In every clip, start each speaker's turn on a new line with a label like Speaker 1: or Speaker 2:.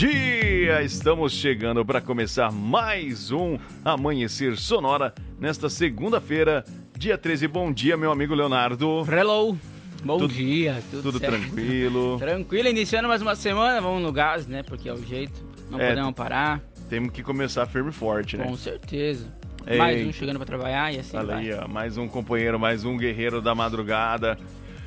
Speaker 1: dia! Estamos chegando para começar mais um Amanhecer Sonora nesta segunda-feira, dia 13. Bom dia, meu amigo Leonardo.
Speaker 2: Hello! Bom
Speaker 1: Tudo-
Speaker 2: dia, tudo,
Speaker 1: Tudo
Speaker 2: certo?
Speaker 1: tranquilo.
Speaker 2: Tranquilo, iniciando mais uma semana, vamos no gás, né? Porque é o jeito, não
Speaker 1: É,
Speaker 2: podemos parar,
Speaker 1: Temos que começar firme e forte, né?
Speaker 2: com certeza.
Speaker 1: Ei.
Speaker 2: Mais um chegando pra trabalhar e assim
Speaker 1: Olha
Speaker 2: vai.
Speaker 1: aí, ó, mais um companheiro, mais um guerreiro da madrugada.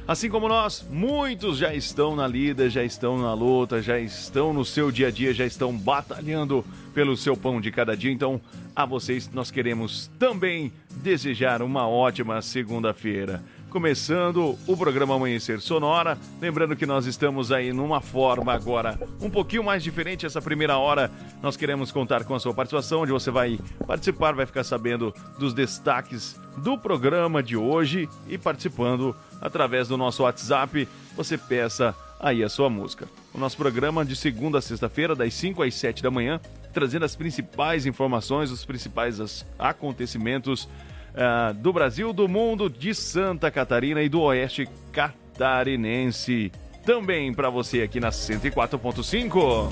Speaker 1: Assim como nós, muitos já estão na lida, já estão na luta, já estão no seu dia a dia, já estão batalhando pelo seu pão de cada dia. Então, a vocês nós queremos também desejar uma ótima segunda-feira. Começando o programa Amanhecer Sonora, lembrando que nós estamos aí numa forma agora um pouquinho mais diferente essa primeira hora. Nós queremos contar com a sua participação, onde você vai participar, vai ficar sabendo dos destaques do programa de hoje e participando através do nosso WhatsApp, você peça aí a sua música. O nosso programa de segunda a sexta-feira, das 5 às 7 da manhã, trazendo as principais informações, os principais acontecimentos ah, do Brasil, do mundo, de Santa Catarina e do Oeste Catarinense. Também para você aqui na 104.5.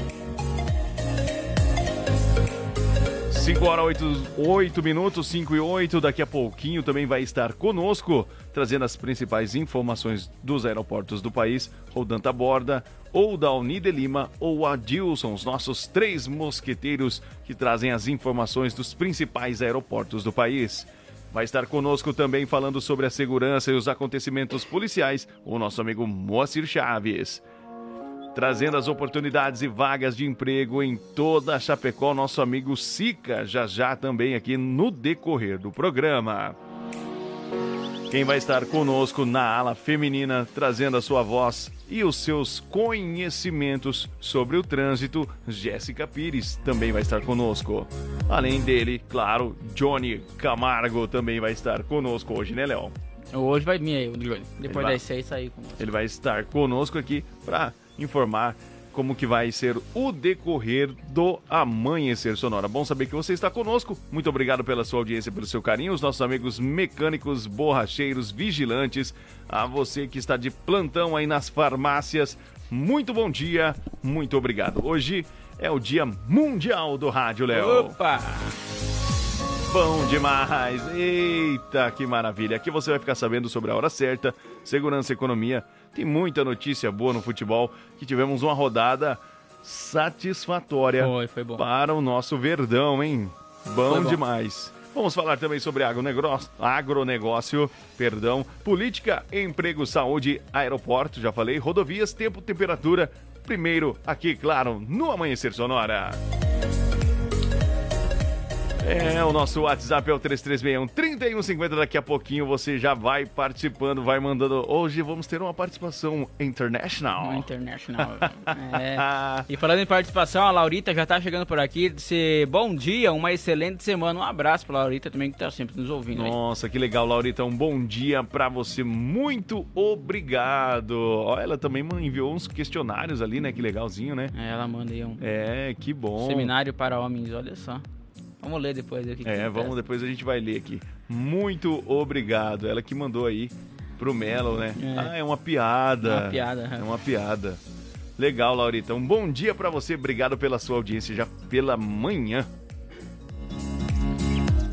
Speaker 1: 5 horas 8, 8 minutos, 5 e 8. Daqui a pouquinho também vai estar conosco, trazendo as principais informações dos aeroportos do país, ou Danta Borda, ou da Unide Lima, ou Adilson, os nossos três mosqueteiros que trazem as informações dos principais aeroportos do país. Vai estar conosco também falando sobre a segurança e os acontecimentos policiais, o nosso amigo Moacir Chaves trazendo as oportunidades e vagas de emprego em toda a Chapecó, nosso amigo Sica, já já também aqui no decorrer do programa. Quem vai estar conosco na ala feminina, trazendo a sua voz e os seus conhecimentos sobre o trânsito, Jéssica Pires também vai estar conosco. Além dele, claro, Johnny Camargo também vai estar conosco hoje, né, Léo?
Speaker 2: Hoje vai vir aí o Johnny. Depois
Speaker 1: vai.
Speaker 2: das seis sair você.
Speaker 1: Ele vai estar conosco aqui para informar como que vai ser o decorrer do Amanhecer Sonora. Bom saber que você está conosco. Muito obrigado pela sua audiência, pelo seu carinho. Os nossos amigos mecânicos, borracheiros, vigilantes, a você que está de plantão aí nas farmácias. Muito bom dia, muito obrigado. Hoje é o Dia Mundial do Rádio, Léo.
Speaker 2: Opa!
Speaker 1: Bom demais! Eita, que maravilha! Aqui você vai ficar sabendo sobre a hora certa, segurança e economia. Tem muita notícia boa no futebol, que tivemos uma rodada satisfatória
Speaker 2: Foi, foi bom.
Speaker 1: para o nosso Verdão, hein? Bom,
Speaker 2: bom.
Speaker 1: demais. Vamos falar também sobre agronegócio, agronegócio, perdão, política, emprego, saúde, aeroporto, já falei, rodovias, tempo, temperatura. Primeiro, aqui, claro, no Amanhecer Sonora. É, o nosso WhatsApp é o 3361-3150. Daqui a pouquinho você já vai participando, vai mandando. Hoje vamos ter uma participação international.
Speaker 2: Uma international. é. E falando em participação, a Laurita já tá chegando por aqui. Disse bom dia, uma excelente semana. Um abraço pra Laurita também que tá sempre nos ouvindo. aí.
Speaker 1: Nossa, que legal, Laurita. Um bom dia pra você. Muito obrigado. Ó, ela também enviou uns questionários ali, né? Que legalzinho, né?
Speaker 2: É, ela manda aí um
Speaker 1: É, que bom.
Speaker 2: seminário para homens, olha só. Vamos ler depois que
Speaker 1: É, vamos, depois a gente vai ler aqui. Muito obrigado. Ela que mandou aí pro Melo, né?
Speaker 2: É.
Speaker 1: Ah, é uma piada.
Speaker 2: É uma piada,
Speaker 1: É uma piada. Legal, Laurita. Um bom dia pra você. Obrigado pela sua audiência já pela manhã.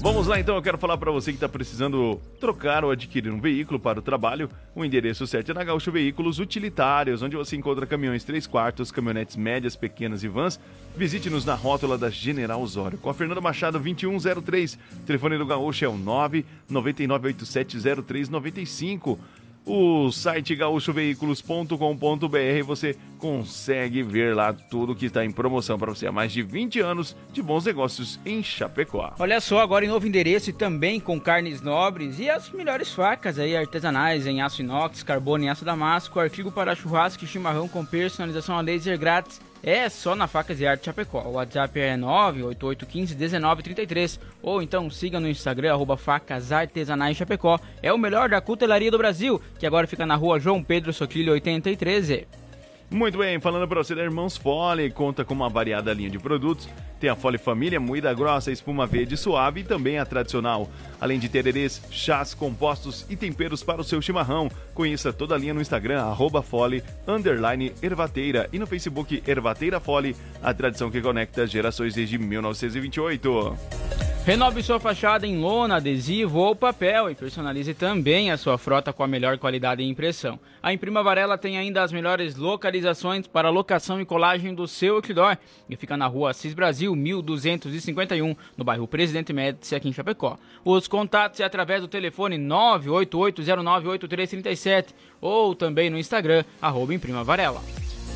Speaker 1: Vamos lá então, eu quero falar para você que está precisando trocar ou adquirir um veículo para o trabalho. O endereço certo é na Gaúcho Veículos Utilitários, onde você encontra caminhões 3 quartos, caminhonetes médias, pequenas e vans. Visite-nos na rótula da General Osório. Com a Fernanda Machado 2103. O telefone do Gaúcho é o 999870395. O site gaúchoveículos.com.br você consegue ver lá tudo que está em promoção para você há mais de 20 anos de bons negócios em Chapecó.
Speaker 2: Olha só, agora em novo endereço e também com carnes nobres e as melhores facas aí artesanais em aço inox, carbono e aço damasco, artigo para churrasco e chimarrão com personalização a laser grátis é só na Facas e Arte Chapecó. O WhatsApp é 988151933 ou então siga no Instagram arroba Facas Artesanais Chapecó. É o melhor da cutelaria do Brasil, que agora fica na rua João Pedro Soquilho 83.
Speaker 1: Muito bem, falando para você da Irmãos Fole, conta com uma variada linha de produtos. Tem a Fole Família, moída grossa, espuma verde suave e também a tradicional. Além de tererês, chás, compostos e temperos para o seu chimarrão. Conheça toda a linha no Instagram, arroba Fole, Ervateira e no Facebook Ervateira Fole, a tradição que conecta gerações desde 1928.
Speaker 2: Renove sua fachada em lona, adesivo ou papel e personalize também a sua frota com a melhor qualidade e impressão. A Imprima Varela tem ainda as melhores localizações para locação e colagem do seu outdoor e fica na rua Assis Brasil, 1251, no bairro Presidente Médici, aqui em Chapecó. Os contatos é através do telefone 988098337 ou também no Instagram, arroba Imprima Varela.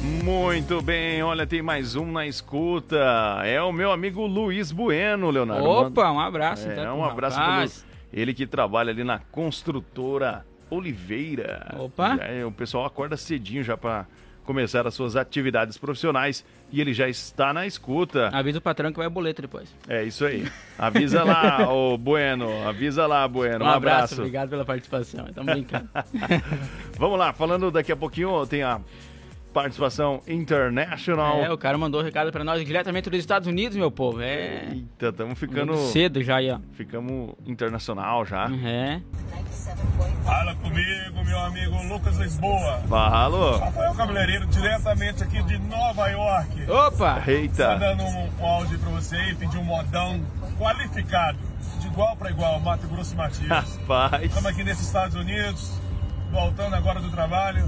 Speaker 1: Muito bem, olha, tem mais um na escuta. É o meu amigo Luiz Bueno, Leonardo.
Speaker 2: Opa, um abraço.
Speaker 1: É,
Speaker 2: então,
Speaker 1: um abraço para ele que trabalha ali na construtora Oliveira.
Speaker 2: Opa.
Speaker 1: Já, o pessoal acorda cedinho já para começar as suas atividades profissionais e ele já está na escuta.
Speaker 2: Avisa o patrão que vai boleto depois.
Speaker 1: É isso aí. Avisa lá, ô Bueno. Avisa lá, Bueno. Um, um abraço, abraço.
Speaker 2: Obrigado pela participação. Estamos brincando.
Speaker 1: Vamos lá, falando daqui a pouquinho, tem a participação international.
Speaker 2: É, o cara mandou um recado para nós diretamente dos Estados Unidos, meu povo. É.
Speaker 1: Eita, estamos ficando.
Speaker 2: Muito cedo já aí, ó.
Speaker 1: Ficamos internacional já.
Speaker 2: É.
Speaker 3: Fala comigo, meu amigo Lucas Lisboa.
Speaker 1: Fala.
Speaker 3: Rafael Cabeleireiro, diretamente aqui de Nova York.
Speaker 2: Opa!
Speaker 1: Eita!
Speaker 3: Mandando um, um áudio para você e pedir um modão qualificado, de igual para igual, Mato Grosso e Matias.
Speaker 1: Rapaz!
Speaker 3: Estamos aqui nesses Estados Unidos, voltando agora do trabalho.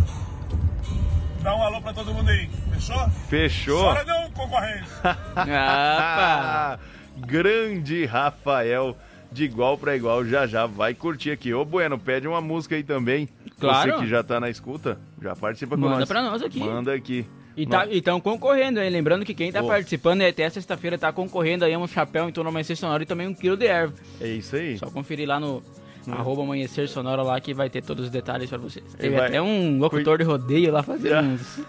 Speaker 3: Dá um alô pra todo mundo aí, fechou?
Speaker 1: Fechou.
Speaker 3: Chora não, concorrente.
Speaker 2: ah,
Speaker 1: Grande Rafael, de igual para igual, já já vai curtir aqui. Ô Bueno, pede uma música aí também.
Speaker 2: Claro.
Speaker 1: Você que já tá na escuta, já participa com
Speaker 2: Manda
Speaker 1: nós.
Speaker 2: pra nós aqui.
Speaker 1: Manda aqui.
Speaker 2: E tá, estão concorrendo, hein? Lembrando que quem tá
Speaker 1: Oh.
Speaker 2: participando até sexta-feira tá concorrendo aí a um chapéu em torno amanhecer sonora e também um quilo de erva.
Speaker 1: É isso aí.
Speaker 2: Só conferir lá no arroba amanhecer sonora lá que vai ter todos os detalhes pra vocês. Teve
Speaker 1: vai-
Speaker 2: até um locutor de rodeio lá fazendo uns,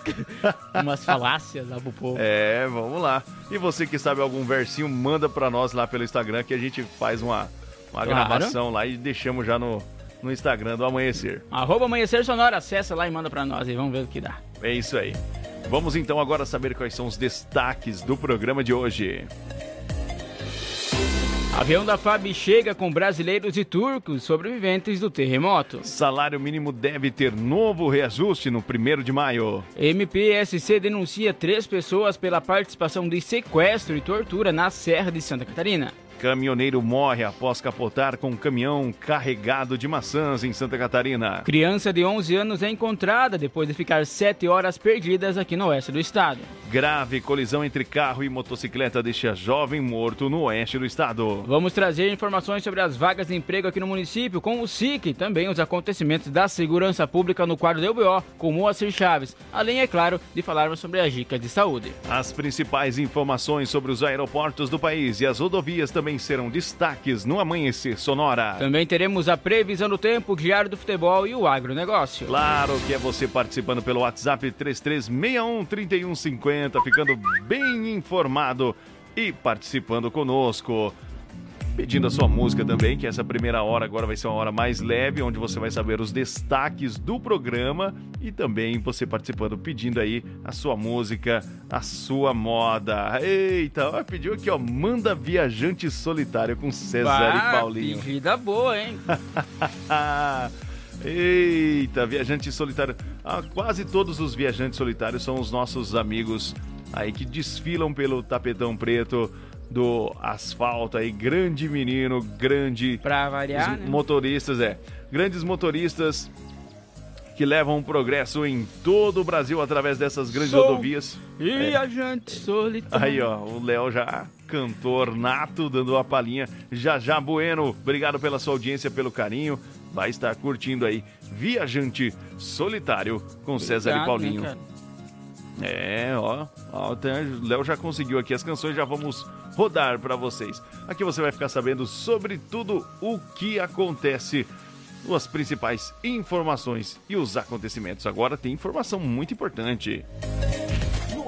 Speaker 2: umas falácias lá pro povo.
Speaker 1: É, vamos lá. E você que sabe algum versinho, manda pra nós lá pelo Instagram que a gente faz uma, uma
Speaker 2: Claro.
Speaker 1: gravação lá e deixamos já no, no Instagram do Amanhecer.
Speaker 2: Arroba amanhecer sonora, acessa lá e manda pra nós e vamos ver o que dá.
Speaker 1: É isso aí. Vamos então agora saber quais são os destaques do programa de hoje.
Speaker 2: Avião da FAB chega com brasileiros e turcos sobreviventes do terremoto.
Speaker 1: Salário mínimo deve ter novo reajuste no 1 de maio.
Speaker 2: MPSC denuncia três pessoas pela participação de sequestro e tortura na Serra de Santa Catarina.
Speaker 1: Caminhoneiro morre após capotar com um caminhão carregado de maçãs em Santa Catarina.
Speaker 2: Criança de 11 anos é encontrada depois de ficar 7 horas perdidas aqui no oeste do estado.
Speaker 1: Grave colisão entre carro e motocicleta deixa jovem morto no oeste do estado.
Speaker 2: Vamos trazer informações sobre as vagas de emprego aqui no município com o SIC e também os acontecimentos da segurança pública no quadro do UBO com Moacir Chaves, além, é claro, de falarmos sobre as dicas de saúde.
Speaker 1: As principais informações sobre os aeroportos do país e as rodovias também serão destaques no Amanhecer Sonora.
Speaker 2: Também teremos a previsão do tempo, o diário do futebol e o agronegócio.
Speaker 1: Claro que é você participando pelo WhatsApp 33613150, ficando bem informado e participando conosco. Pedindo a sua música também, que essa primeira hora agora vai ser uma hora mais leve, onde você vai saber os destaques do programa e também você participando, pedindo aí a sua música, a sua moda. Eita, ó, pediu aqui, ó, Manda Viajante Solitário com César e Paulinho.
Speaker 2: Vida boa, hein?
Speaker 1: Eita, viajante solitário. Ah, quase todos os viajantes solitários são os nossos amigos aí que desfilam pelo tapetão preto do asfalto aí. Grande menino, grande.
Speaker 2: Pra variar, né?
Speaker 1: motoristas, é. Grandes motoristas que levam o progresso em todo o Brasil através dessas grandes
Speaker 2: Sou
Speaker 1: rodovias.
Speaker 2: Viajante solitário.
Speaker 1: Aí, ó, o Léo já cantor nato, dando uma palhinha. Já já Bueno, obrigado pela sua audiência, pelo carinho. Vai estar curtindo aí Viajante Solitário com César e
Speaker 2: Obrigado,
Speaker 1: Paulinho.
Speaker 2: né?
Speaker 1: É, ó, ó, o Léo já conseguiu aqui as canções, já vamos rodar pra vocês. Aqui você vai ficar sabendo sobre tudo o que acontece, as principais informações e os acontecimentos. Agora tem informação muito importante.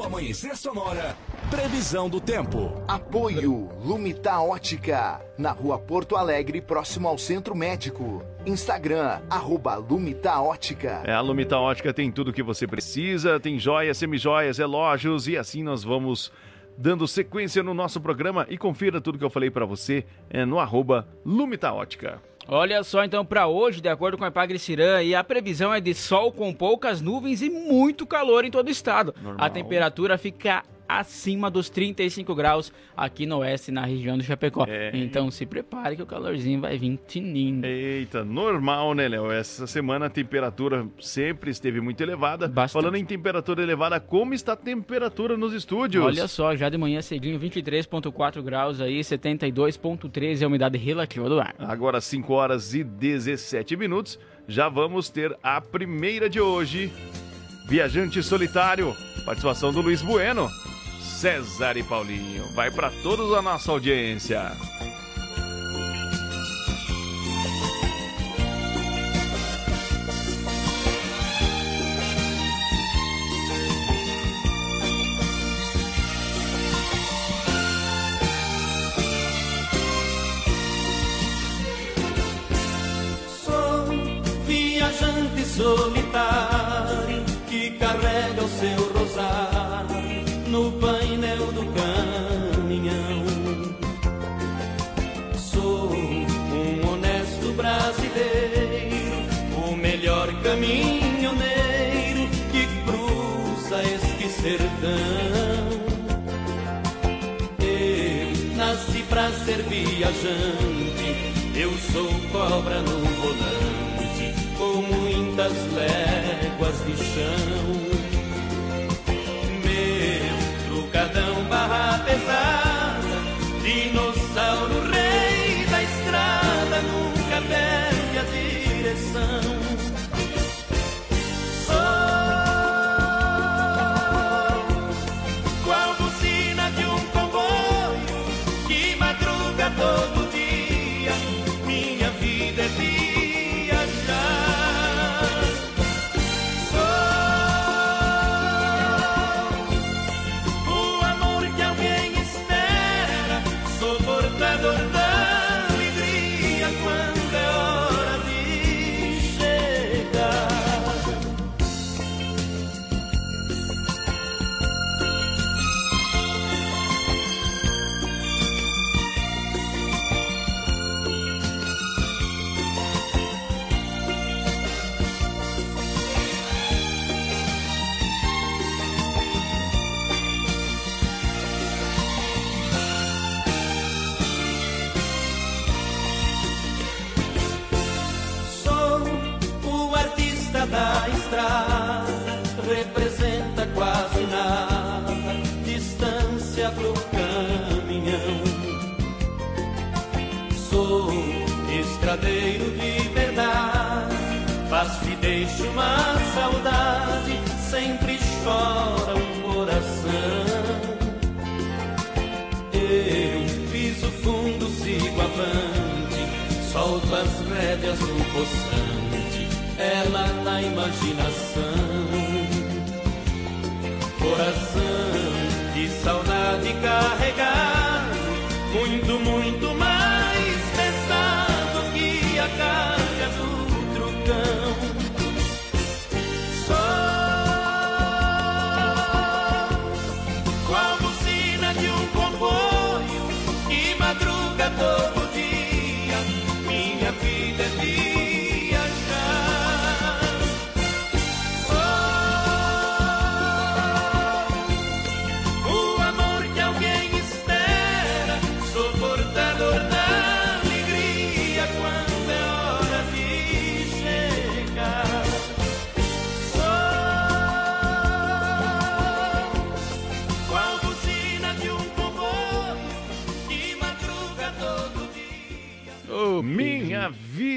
Speaker 4: No Amanhecer Sonora, previsão do tempo.
Speaker 5: Apoio Lumita Ótica, na rua Porto Alegre, próximo ao Centro Médico. Instagram, arroba Lumita Ótica.
Speaker 1: É, a Lumita Ótica tem tudo o que você precisa, tem joias, semijoias, relógios e assim nós vamos dando sequência no nosso programa e confira tudo que eu falei para você é, no arroba Lumita Ótica.
Speaker 2: Olha só então para hoje, de acordo com a Epagre Cirã, e a previsão é de sol com poucas nuvens e muito calor em todo o estado.
Speaker 1: Normal.
Speaker 2: A temperatura fica acima dos 35 graus aqui no oeste, na região do Chapecó.
Speaker 1: É.
Speaker 2: Então se prepare que o calorzinho vai vir tinindo.
Speaker 1: Eita, normal, né, Léo? Essa semana a temperatura sempre esteve muito elevada.
Speaker 2: Bastante.
Speaker 1: Falando em temperatura elevada, como está a temperatura nos estúdios?
Speaker 2: Olha só, já de manhã cedinho, 23.4 graus aí, 72.13 é a umidade relativa do ar.
Speaker 1: Agora 5 horas e 17 minutos, já vamos ter a primeira de hoje. Viajante Solitário, participação do Luiz Bueno, César e Paulinho. Vai para toda a nossa audiência.
Speaker 6: Sou viajante solitário ser viajante, eu sou cobra no volante, com muitas léguas de chão. Meu trucadão barra pesada, dinossauro quase nada, distância pro caminhão. Sou estradeiro de verdade, faço e deixo uma saudade, sempre chora um coração. Eu piso fundo, sigo avante, solto as rédeas do poçante, ela na imaginação. Coração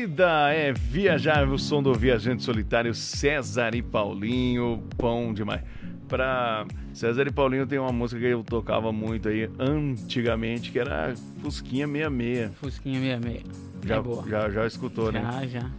Speaker 6: vida é viajar. O
Speaker 1: som do viajante solitário César e Paulinho. Bom demais. Pra César e Paulinho tem uma música que eu tocava muito aí antigamente, que era Fusquinha 66.
Speaker 2: Fusquinha 66.
Speaker 1: Já,
Speaker 2: é boa.
Speaker 1: já, já escutou, né?
Speaker 2: já, já.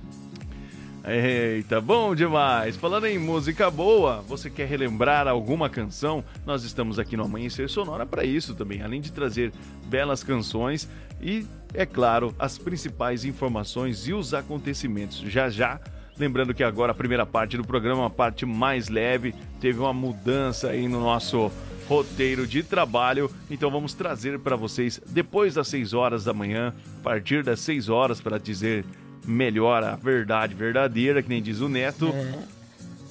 Speaker 1: Eita, bom demais! Falando em música boa, você quer relembrar alguma canção? Nós estamos aqui no Amanhecer Sonora para isso também, além de trazer belas canções e, é claro, as principais informações e os acontecimentos. Já já, lembrando que agora a primeira parte do programa, a parte mais leve, teve uma mudança aí no nosso roteiro de trabalho. Então vamos trazer para vocês depois das 6 horas da manhã, a partir das 6 horas para dizer melhor a verdade verdadeira, que nem diz o Neto.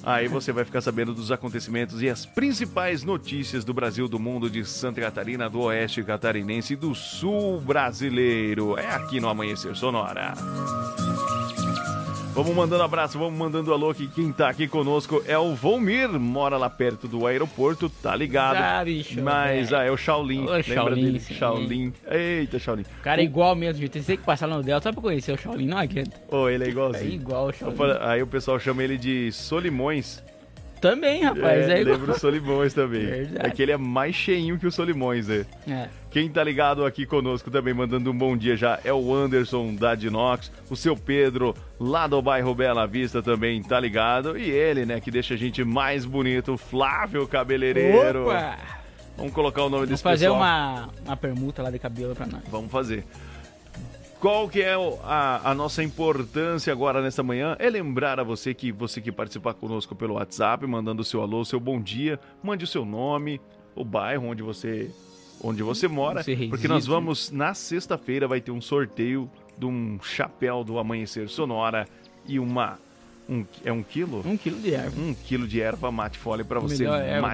Speaker 1: Aí você vai ficar sabendo dos acontecimentos e as principais notícias do Brasil, do mundo, de Santa Catarina, do Oeste Catarinense e do Sul brasileiro. É aqui no Amanhecer Sonora. Vamos mandando abraço, vamos mandando alô que quem tá aqui conosco é o Volmir, mora lá perto do aeroporto, tá ligado?
Speaker 2: Ah, bicho,
Speaker 1: Mas,
Speaker 2: é.
Speaker 1: ah, é o Shaolin,
Speaker 2: Ô,
Speaker 1: lembra
Speaker 2: Shaolin,
Speaker 1: dele?
Speaker 2: sim.
Speaker 1: Shaolin. Eita, Shaolin.
Speaker 2: O cara é igual mesmo, gente. Tem que passar lá no Delta só pra conhecer o Shaolin, não adianta.
Speaker 1: Ô, ele é
Speaker 2: É
Speaker 1: igualzinho.
Speaker 2: igual o Shaolin.
Speaker 1: falo- Aí o pessoal chama ele de Solimões.
Speaker 2: Também, rapaz, é, igual.
Speaker 1: lembra o Solimões também.
Speaker 2: Verdade.
Speaker 1: É que ele é mais cheinho que o Solimões, né?
Speaker 2: É.
Speaker 1: Quem tá ligado aqui conosco também, mandando um bom dia já, é o Anderson da Dinox, o seu Pedro, lá do bairro Bela Vista também tá ligado, e ele, né, que deixa a gente mais bonito, Flávio Cabeleireiro.
Speaker 2: Opa!
Speaker 1: Vamos colocar o nome
Speaker 2: Vamos
Speaker 1: desse
Speaker 2: fazer
Speaker 1: pessoal.
Speaker 2: uma, uma permuta lá de cabelo pra nós.
Speaker 1: Vamos fazer. Qual que é a, a nossa importância agora nessa manhã? É lembrar a você que você que participar conosco pelo WhatsApp, mandando o seu alô, o seu bom dia, mande o seu nome, o bairro onde você onde você mora, porque nós vamos na sexta-feira vai ter um sorteio de um chapéu do Amanhecer Sonora e uma um, é um quilo?
Speaker 2: Um quilo de erva.
Speaker 1: Um quilo de erva mate fole para você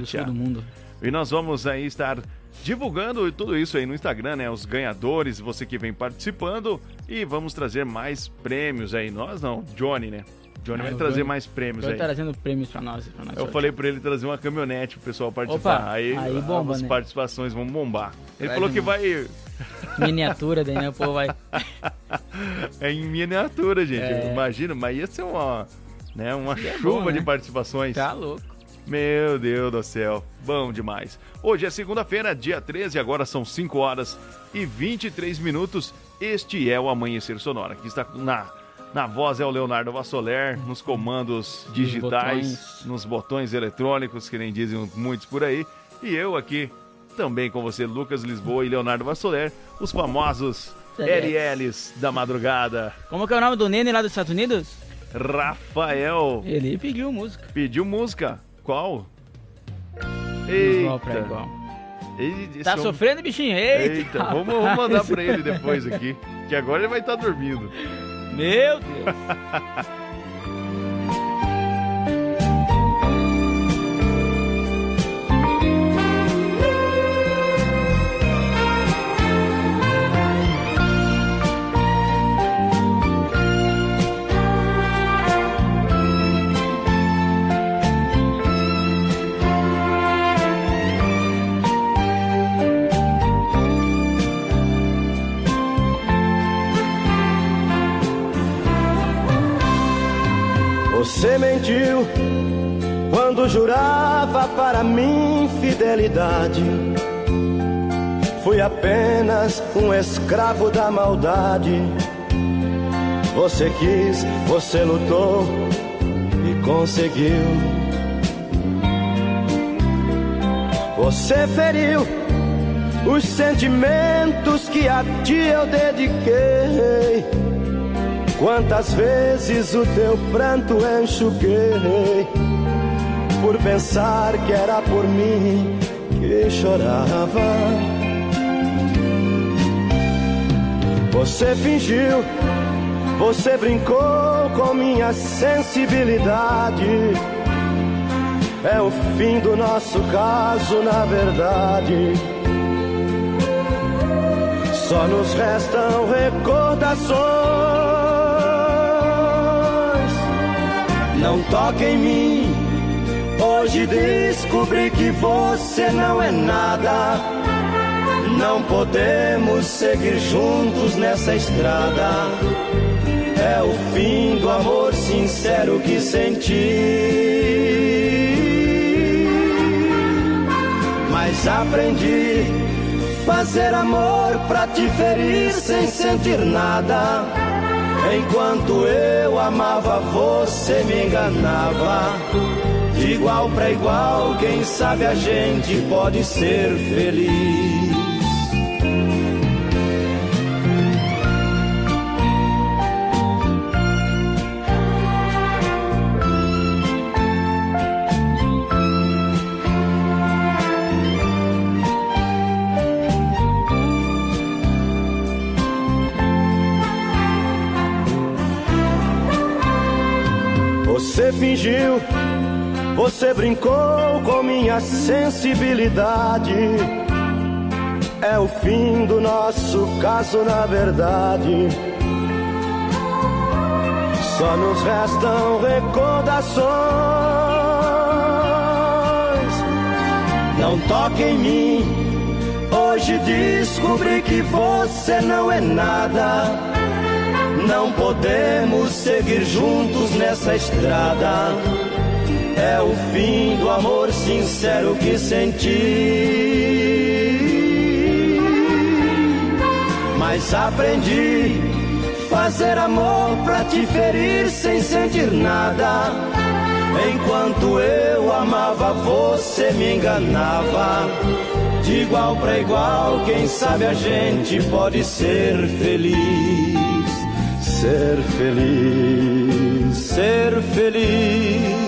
Speaker 2: sul do mundo.
Speaker 1: E nós vamos aí estar divulgando tudo isso aí no Instagram, né? Os ganhadores, você que vem participando. E vamos trazer mais prêmios aí. Nós não, Johnny, né? Johnny
Speaker 2: Ah,
Speaker 1: vai trazer
Speaker 2: Johnny-
Speaker 1: mais prêmios
Speaker 2: Tô
Speaker 1: aí.
Speaker 2: trazendo prêmios pra nós. Pra nós
Speaker 1: Eu falei pra ele trazer uma caminhonete pro pessoal participar.
Speaker 2: Opa,
Speaker 1: aí
Speaker 2: aí bomba,
Speaker 1: as
Speaker 2: né?
Speaker 1: participações vão bombar. Ele
Speaker 2: Traz
Speaker 1: falou que vai.
Speaker 2: Miniatura daí, né? O povo vai.
Speaker 1: É em miniatura, gente.
Speaker 2: É.
Speaker 1: Imagina, mas ia ser uma. Né, uma
Speaker 2: Seria
Speaker 1: chuva
Speaker 2: bom, né?
Speaker 1: de participações.
Speaker 2: Tá louco.
Speaker 1: Meu Deus do céu, bom demais. Hoje é segunda-feira, dia 13, agora são 5 horas e 23 minutos. Este é o Amanhecer Sonora, que está na, na voz é o Leonardo Vassoler, nos comandos digitais,
Speaker 2: botões.
Speaker 1: nos botões eletrônicos, que nem dizem muitos por aí. E eu aqui, também com você, Lucas Lisboa e Leonardo Vassoler, os famosos LLs da madrugada.
Speaker 2: Como que é o nome do Nene lá dos Estados Unidos?
Speaker 1: Rafael
Speaker 2: Ele pediu música.
Speaker 1: pediu música. Qual?
Speaker 2: Pra
Speaker 1: Eita.
Speaker 2: igual.
Speaker 1: Ele-
Speaker 2: Tá
Speaker 1: homem-
Speaker 2: sofrendo, bichinho? Eita,
Speaker 1: Eita, vamos, vamos mandar pra ele depois aqui. Que agora ele vai estar dormindo.
Speaker 2: Meu Deus.
Speaker 7: quando jurava para mim fidelidade. Fui apenas um escravo da maldade. Você quis, você lutou e conseguiu. Você feriu os sentimentos que a ti eu dediquei. Quantas vezes o teu pranto enxuguei por pensar que era por mim que chorava. Você fingiu, você brincou com minha sensibilidade. É o fim do nosso caso, na verdade. Só nos restam recordações. Não toque em mim. Hoje descobri que você não é nada. Não podemos seguir juntos nessa estrada. É o fim do amor sincero que senti. Mas aprendi fazer amor pra te ferir sem sentir nada. Enquanto eu amava, você me enganava. Igual para igual, quem sabe a gente pode ser feliz. Você brincou com minha sensibilidade. É o fim do nosso caso, na verdade. Só nos restam recordações. Não toque em mim. Hoje descobri que você não é nada. Não podemos seguir juntos nessa estrada. É o fim do amor sincero que senti. Mas aprendi fazer amor pra te ferir sem sentir nada. Enquanto eu amava, você me enganava. De igual para igual, quem sabe a gente pode ser feliz. Ser feliz, ser feliz,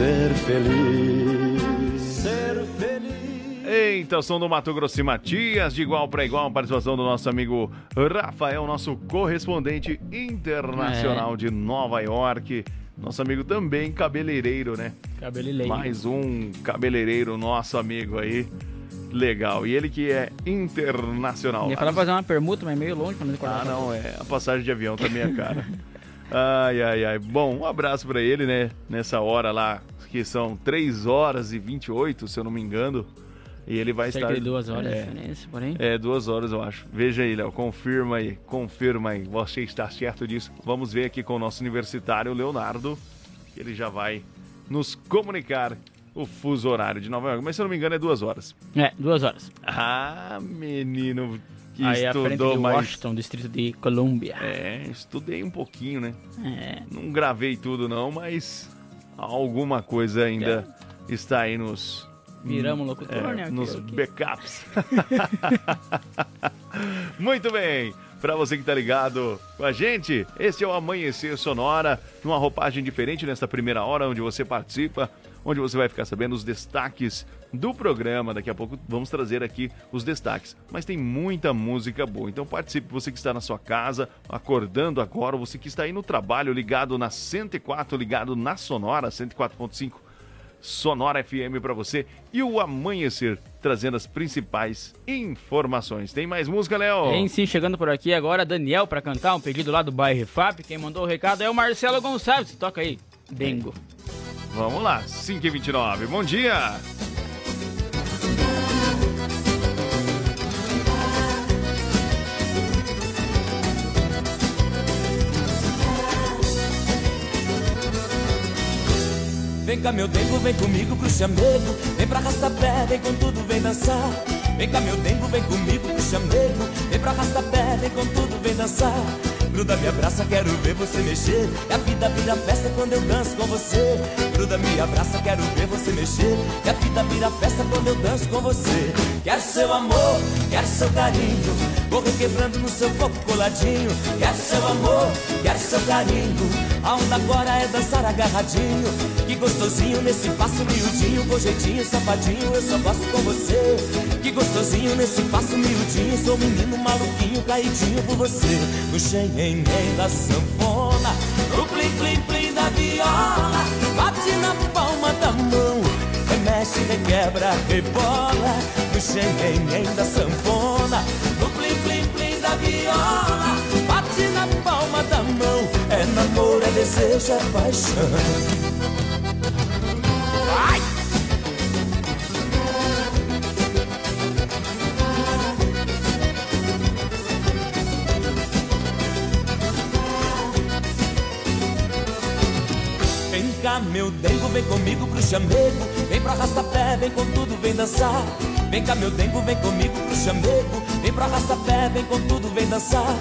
Speaker 7: ser feliz, ser feliz.
Speaker 1: Eita, som do Mato Grosso e Matias, de igual para igual, participação do nosso amigo Rafael, nosso correspondente internacional de Nova York. Nosso amigo também cabeleireiro, né?
Speaker 2: Cabeleireiro.
Speaker 1: Mais um cabeleireiro nosso amigo aí. Legal. E ele que é internacional.
Speaker 2: Ia falar fazer uma permuta, mas meio longe pra não
Speaker 1: Ah, não, é. A passagem de avião também é cara. ai, ai, ai. Bom, um abraço pra ele, né? Nessa hora lá, que são 3 horas e 28, se eu não me engano. E ele vai
Speaker 2: Cerca
Speaker 1: estar.
Speaker 2: de duas horas
Speaker 1: é,
Speaker 2: de diferença, porém.
Speaker 1: é, duas horas, eu acho. Veja aí, Léo. Confirma aí. Confirma aí. Você está certo disso. Vamos ver aqui com o nosso universitário, Leonardo. Ele já vai nos comunicar o fuso horário de Nova York. Mas se eu não me engano, é duas horas.
Speaker 2: É, duas horas.
Speaker 1: Ah, menino que
Speaker 2: Aí à frente de
Speaker 1: estudou mais.
Speaker 2: Washington, distrito de Colômbia.
Speaker 1: É, estudei um pouquinho, né?
Speaker 2: É.
Speaker 1: Não gravei tudo não, mas alguma coisa ainda está aí nos
Speaker 2: Viramos locutor,
Speaker 1: é,
Speaker 2: né?
Speaker 1: Nos backups. Muito bem. Pra você que tá ligado com a gente, esse é o Amanhecer Sonora, numa roupagem diferente nesta primeira hora, onde você participa, onde você vai ficar sabendo os destaques do programa. Daqui a pouco vamos trazer aqui os destaques. Mas tem muita música boa, então participe. Você que está na sua casa, acordando agora, você que está aí no trabalho, ligado na 104, ligado na Sonora, 104.5 Sonora FM para você e o Amanhecer trazendo as principais informações. Tem mais música, Léo?
Speaker 2: Tem sim, chegando por aqui agora, Daniel pra cantar, um pedido lá do bairro FAP. Quem mandou o recado é o Marcelo Gonçalves. Toca aí, Dengo.
Speaker 1: Vamos lá, 5h29. Bom dia!
Speaker 8: Vem cá, meu dengo, vem comigo pro chamego. Vem pra arrastapé, vem com tudo, vem dançar. Vem cá, meu dengo, vem comigo pro chamego. Vem pra arrastapé, vem com tudo, vem dançar. Gruda, me abraça, quero ver você mexer. E a vida vira festa quando eu danço com você. Gruda, me abraça, quero ver você mexer. E a vida vira festa quando eu danço com você. Quero seu amor, quero seu carinho. Vou requebrando no seu corpo coladinho. Quero seu amor, quero seu carinho. A onda agora é dançar agarradinho. Que gostosinho nesse passo miudinho, com jeitinho safadinho, eu só gosto com você. Que gostosinho nesse passo miudinho, sou menino maluquinho, caidinho por você. No xenhen da sanfona, no plim plim plim da viola, bate na palma da mão. Remexe, requebra, rebola, no xenhen da sanfona, no plim plim plim da viola, bate na palma da mão. É namoro, é desejo, é paixão. Vem meu dengo, vem comigo pro chamego. Vem pra arrastapé, vem com tudo, vem dançar. Vem cá, meu dengo, vem comigo pro chamego. Vem pra arrastapé, vem com tudo, vem dançar.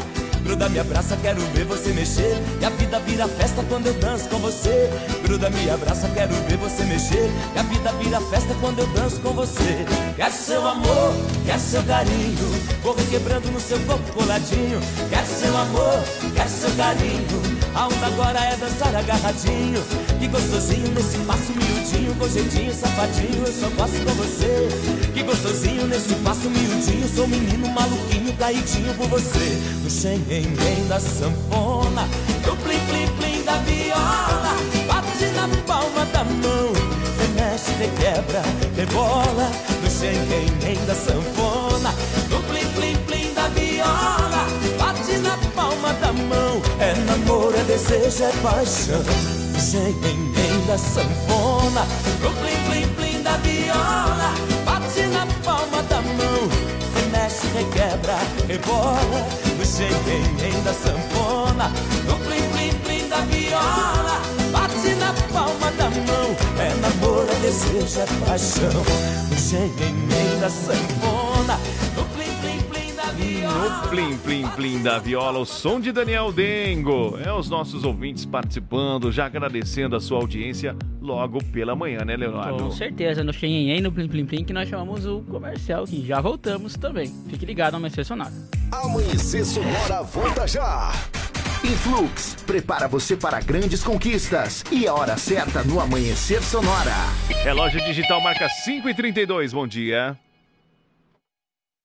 Speaker 8: Gruda, me abraça, quero ver você mexer. E a vida vira festa quando eu danço com você. Gruda, me abraça, quero ver você mexer. E a vida vira festa quando eu danço com você. Quer seu amor, quer seu carinho. Vou requebrando no seu corpo coladinho. Quer seu amor, quer seu carinho. A onda agora é dançar agarradinho. Que gostosinho nesse passo miudinho, com jeitinho safadinho, eu só gosto com você. Que gostosinho nesse passo miudinho, sou menino maluquinho, caidinho por você. No xenhen da sanfona, no plim plim plim da viola, bate na palma da mão, remexe, requebra, rebola. No xenhen da sanfona, no plim plim plim da viola, bate na palma da mão. É namoro, é paixão. Xenhen da sanfona, no plim plim plim da viola, bate na palma da mão. Remexe, requebra, rebola. No xenhen da sanfona, no plim plim plim da viola, bate na palma da mão. É namoro, é desejo, é paixão. No xenhen da sanfona,
Speaker 1: No Plim Plim Plim da Viola, o som de Daniel Dengo. É os nossos ouvintes participando, já agradecendo a sua audiência logo pela manhã, né, Leonardo?
Speaker 2: Com certeza, no Xenhen, no Plim Plim Plim, que nós chamamos o comercial, que já voltamos também. Fique ligado ao Amanhecer Sonora.
Speaker 5: Amanhecer Sonora volta já. Influx prepara você para grandes conquistas e a hora certa no Amanhecer Sonora.
Speaker 1: Relógio digital marca 5 e 32 bom dia.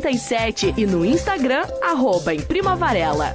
Speaker 9: 988098337 e no Instagram, arroba em Prima Varela.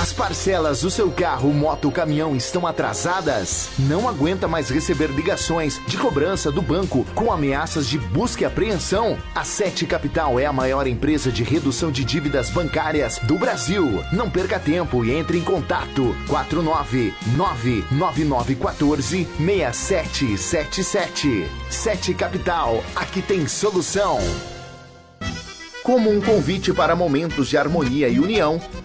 Speaker 5: As parcelas do seu carro, moto, caminhão estão atrasadas? Não aguenta mais receber ligações de cobrança do banco com ameaças de busca e apreensão? A Sete Capital é a maior empresa de redução de dívidas bancárias do Brasil. Não perca tempo e entre em contato 49999146777. Sete Capital, aqui tem solução. Como um convite para momentos de harmonia e união,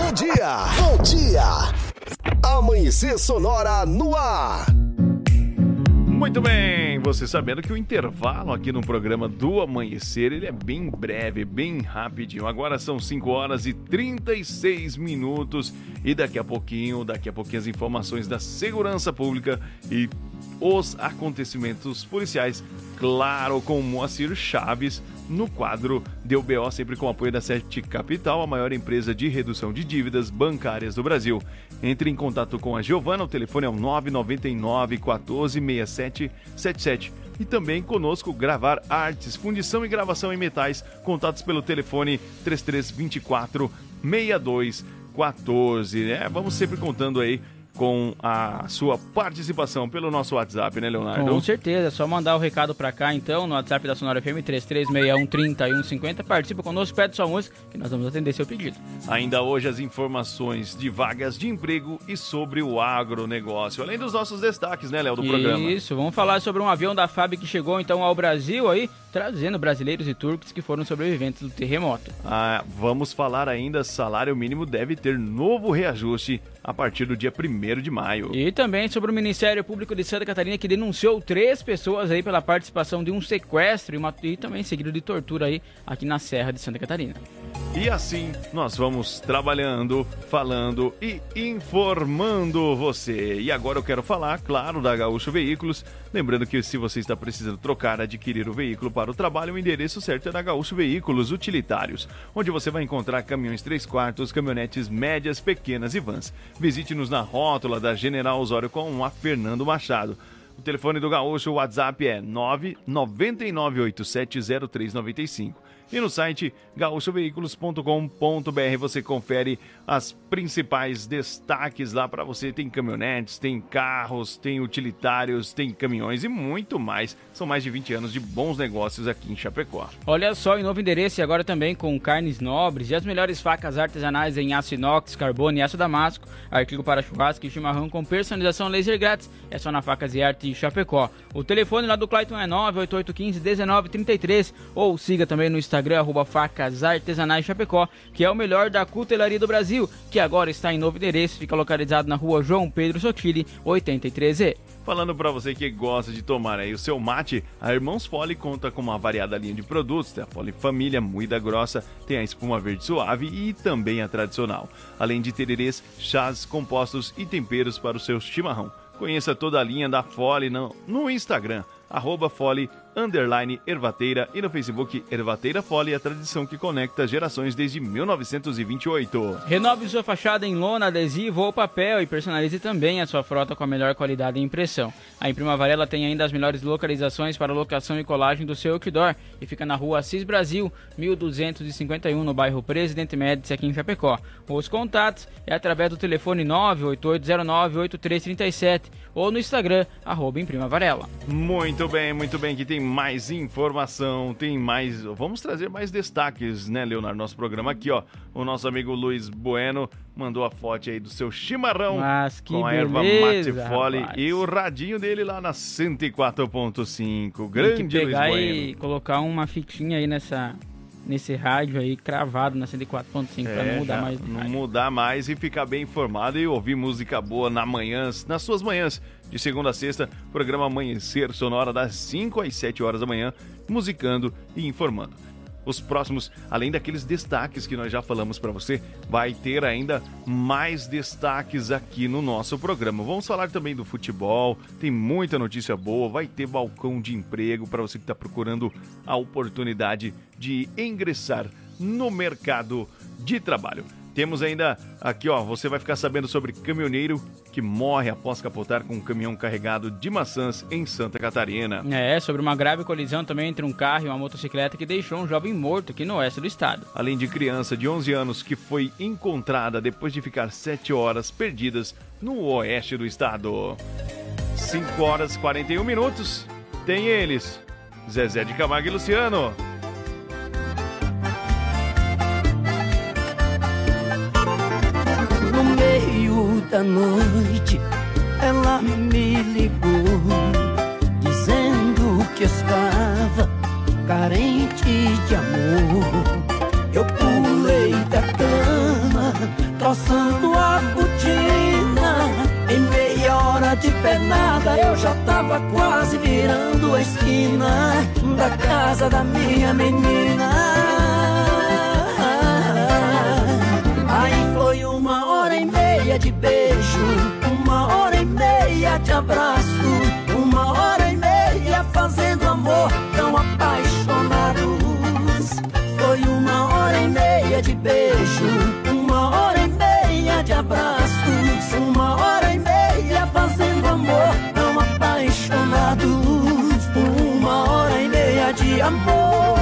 Speaker 10: Bom dia! Bom dia! Amanhecer Sonora no ar.
Speaker 1: Muito bem, você sabendo que o intervalo aqui no programa do amanhecer, ele é bem breve, bem rapidinho. Agora são 5 horas e 36 minutos e daqui a pouquinho, daqui a pouquinho as informações da segurança pública e os acontecimentos policiais, claro, com Moacir Chaves no quadro Deu BO, sempre com apoio da Sete Capital, a maior empresa de redução de dívidas bancárias do Brasil. Entre em contato com a Giovana, o telefone é o 999 14 6777. E também conosco gravar artes, fundição e gravação em metais. Contatos pelo telefone 3324 6214. É, vamos sempre contando aí com a sua participação pelo nosso WhatsApp, né, Leonardo?
Speaker 2: Com certeza, é só mandar o recado pra cá então, no WhatsApp da Sonora FM 33613150. Participa conosco, pede sua música, que nós vamos atender seu pedido.
Speaker 1: Ainda hoje as informações de vagas de emprego e sobre o agronegócio, além dos nossos destaques, né, Léo, do programa.
Speaker 2: Isso, vamos falar sobre um avião da FAB que chegou então ao Brasil aí, trazendo brasileiros e turcos que foram sobreviventes do terremoto.
Speaker 1: Ah, vamos falar ainda, salário mínimo deve ter novo reajuste a partir do dia 1 de maio.
Speaker 2: E também sobre o Ministério Público de Santa Catarina que denunciou três pessoas aí pela participação de um sequestro e, uma, e também seguido de tortura aí aqui na Serra de Santa Catarina.
Speaker 1: E assim nós vamos trabalhando, falando e informando você. E agora eu quero falar, claro, da Gaúcho Veículos. Lembrando que se você está precisando trocar, adquirir o veículo para o trabalho, o endereço certo é na Gaúcho Veículos Utilitários, onde você vai encontrar caminhões 3 quartos, caminhonetes médias, pequenas e vans. Visite-nos na rótula da General Osório com a Fernando Machado. O telefone do Gaúcho, o WhatsApp é 999870395. E no site gaúchoveículos.com.br você confere as principais destaques lá para você. Tem caminhonetes, tem carros, tem utilitários, tem caminhões e muito mais. São mais de 20 anos de bons negócios aqui em Chapecó.
Speaker 2: Olha só, em novo endereço e agora também com carnes nobres e as melhores facas artesanais em aço inox, carbono e aço damasco. Artigo para churrasco e chimarrão com personalização laser grátis. É só na Facas e Arte Chapecó. O telefone lá do Clayton é 98815 ou siga também no Instagram Instagram, arroba Facas Artesanais Chapecó, que é o melhor da cutelaria do Brasil, que agora está em novo endereço, fica localizado na rua João Pedro Sotile, 83E.
Speaker 1: Falando para você que gosta de tomar aí o seu mate, a Irmãos Fole conta com uma variada linha de produtos. Tem a Fole Família, moída grossa, tem a espuma verde suave e também a tradicional. Além de tererês, chás, compostos e temperos para o seu chimarrão. Conheça toda a linha da Fole no, no Instagram, arroba Fole underline Ervateira e no Facebook Ervateira Fole, a tradição que conecta gerações desde 1928.
Speaker 2: Renove sua fachada em lona, adesivo ou papel e personalize também a sua frota com a melhor qualidade e impressão. A Imprima Varela tem ainda as melhores localizações para locação e colagem do seu outdoor e fica na rua Assis Brasil, 1251, no bairro Presidente Médici, aqui em Chapecó. Os contatos é através do telefone 988098337 ou no Instagram, arroba Imprima Varela.
Speaker 1: Muito bem, muito bem, que tem mais informação, tem mais. Vamos trazer mais destaques, né, Leonardo? Nosso programa aqui, ó. O nosso amigo Luiz Bueno mandou a foto aí do seu chimarrão
Speaker 2: Mas que
Speaker 1: com a
Speaker 2: beleza,
Speaker 1: erva mate fole
Speaker 2: rapaz.
Speaker 1: e o radinho dele lá na 104.5.
Speaker 2: Tem
Speaker 1: Grande
Speaker 2: que
Speaker 1: Luiz
Speaker 2: pegar
Speaker 1: Bueno.
Speaker 2: e colocar uma fitinha aí nessa nesse rádio aí cravado na 104.5 pra não mudar
Speaker 1: É,
Speaker 2: mais.
Speaker 1: Não mudar mais e ficar bem informado e ouvir música boa na manhã, nas suas manhãs, de segunda a sexta, programa Amanhecer Sonora das 5 às 7 horas da manhã, musicando e informando. Os próximos, além daqueles destaques que nós já falamos para você, vai ter ainda mais destaques aqui no nosso programa. Vamos falar também do futebol, tem muita notícia boa, vai ter balcão de emprego para você que está procurando a oportunidade de ingressar no mercado de trabalho. Temos ainda aqui, ó, você vai ficar sabendo sobre caminhoneiro que morre após capotar com um caminhão carregado de maçãs em Santa Catarina.
Speaker 2: É, sobre uma grave colisão também entre um carro e uma motocicleta que deixou um jovem morto aqui no oeste do estado.
Speaker 1: Além de criança de 11 anos que foi encontrada depois de ficar 7 horas perdidas no oeste do estado. 5 horas e 41 minutos. Tem eles, Zezé de Camargo e Luciano.
Speaker 11: Da noite ela me ligou, dizendo que estava carente de amor. Eu pulei da cama, calçando a botina. Em meia hora de pernada, eu já tava quase virando a esquina da casa da minha menina. Aí foi uma hora e meia de beijo, abraço, uma hora e meia fazendo amor tão apaixonados. Foi uma hora e meia de beijo, uma hora e meia de abraços, uma hora e meia fazendo amor tão apaixonados. Uma hora e meia de amor.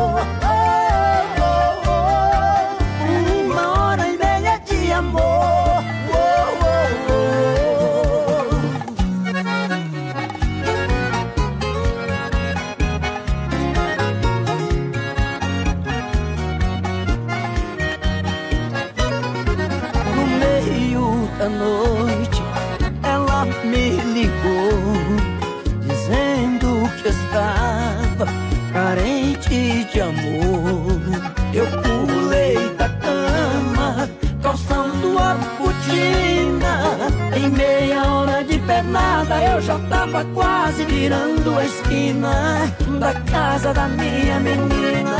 Speaker 11: Pernada, eu já tava quase virando a esquina da casa da minha menina.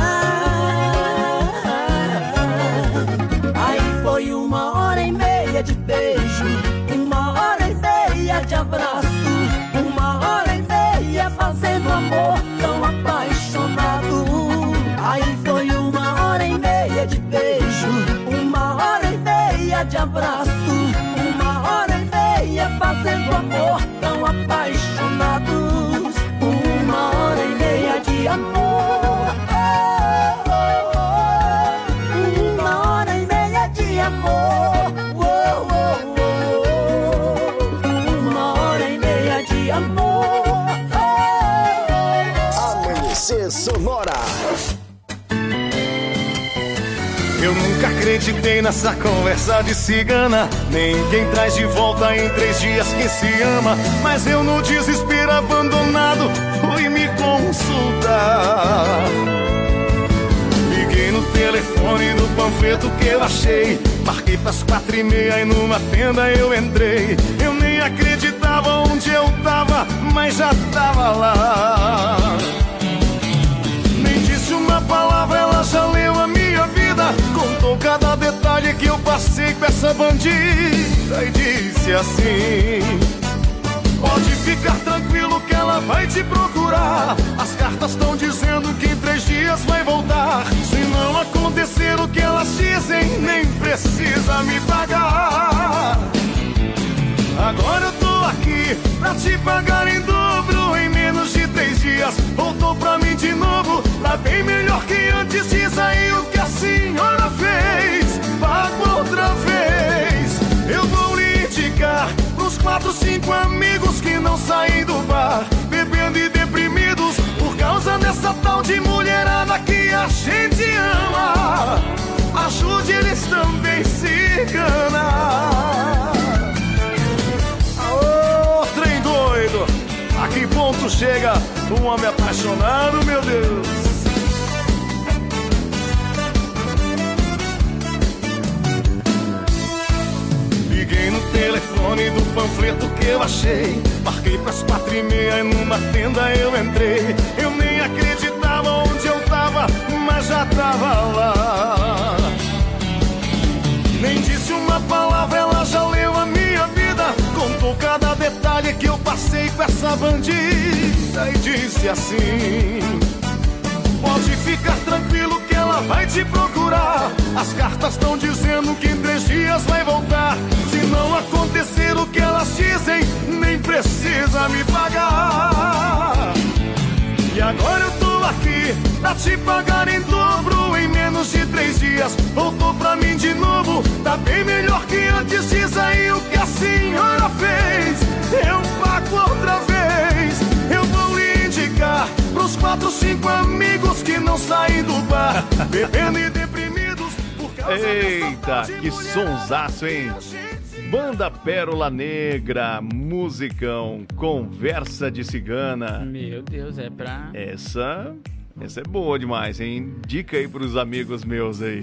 Speaker 11: Aí foi uma hora e meia de beijo, uma hora e meia de abraço,
Speaker 12: nunca acreditei nessa conversa de cigana. Ninguém traz de volta em três dias quem se ama. Mas eu, no desespero abandonado, fui me consultar. Liguei no telefone do panfleto que eu achei. Marquei pras quatro e meia e numa tenda eu entrei. Eu nem acreditava onde eu tava, mas já tava lá. Nem disse uma palavra, ela passei com essa bandida e disse assim: Pode ficar tranquilo que ela vai te procurar. As cartas estão dizendo que em três dias vai voltar. Se não acontecer o que elas dizem, nem precisa me pagar. Agora eu tô aqui pra te pagar em dobro em menos de três dias. Voltou pra mim de novo, tá bem melhor que antes. Diz aí o que a senhora fez. Outra vez. Eu vou lhe indicar pros quatro, cinco amigos que não saem do bar, bebendo e deprimidos por causa dessa tal de mulherada que a gente ama. Ajude eles também se enganar. Aô, trem doido! A que ponto chega um homem apaixonado, meu Deus? Liguei no telefone do panfleto que eu achei. Marquei pras quatro e meia e numa tenda eu entrei. Eu nem acreditava onde eu tava, mas já tava lá. Nem disse uma palavra, ela já leu a minha vida. Contou cada detalhe que eu passei com essa bandida e disse assim: Pode ficar tranquilo que ela vai te procurar. As cartas estão dizendo que em três dias vai voltar. Não acontecer o que elas dizem, nem precisa me pagar. E agora eu tô aqui pra te pagar em dobro em menos de três dias. Voltou pra mim de novo, tá bem melhor que antes. Diz aí o que a senhora fez. Eu pago outra vez. Eu vou lhe indicar pros quatro, cinco amigos que não saem do bar, bebendo e deprimidos por causa
Speaker 1: Eita, que sonsaço, hein? Banda Pérola Negra, musicão, conversa de cigana.
Speaker 2: Meu Deus, é pra.
Speaker 1: Essa, essa é boa demais, hein? Indica aí pros amigos meus aí.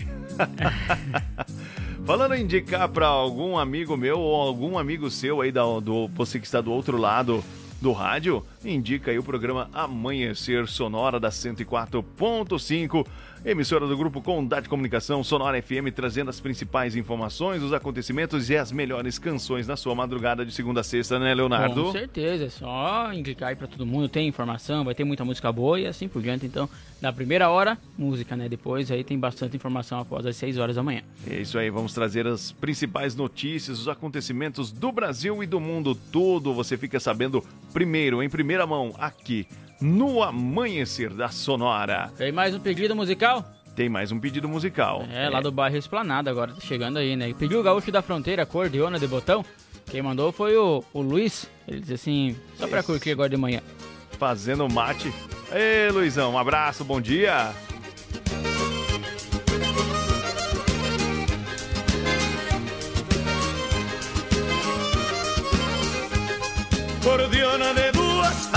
Speaker 1: Falando em indicar para algum amigo meu ou algum amigo seu aí da, do você que está do outro lado do rádio, indica aí o programa Amanhecer Sonora da 104.5 Emissora do grupo Condade Comunicação, Sonora FM, trazendo as principais informações, os acontecimentos e as melhores canções na sua madrugada de segunda a sexta, né, Leonardo?
Speaker 2: Com certeza, é só indicar aí pra todo mundo, tem informação, vai ter muita música boa e assim por diante. Então, na primeira hora, música, né? Depois aí tem bastante informação após as 6 horas da manhã.
Speaker 1: É isso aí, vamos trazer as principais notícias, os acontecimentos do Brasil e do mundo todo. Você fica sabendo primeiro, em primeira mão, aqui no Amanhecer da Sonora.
Speaker 2: Tem mais um pedido musical?
Speaker 1: Tem mais um pedido musical.
Speaker 2: É, lá do bairro Esplanada agora, tá chegando aí, né? Pediu o Gaúcho da Fronteira, Cordeona de Botão. Quem mandou foi o, o Luiz. Ele disse assim, só pra curtir agora de manhã.
Speaker 1: Fazendo mate. Ei, Luizão, um abraço, bom dia.
Speaker 13: Cordiona de duas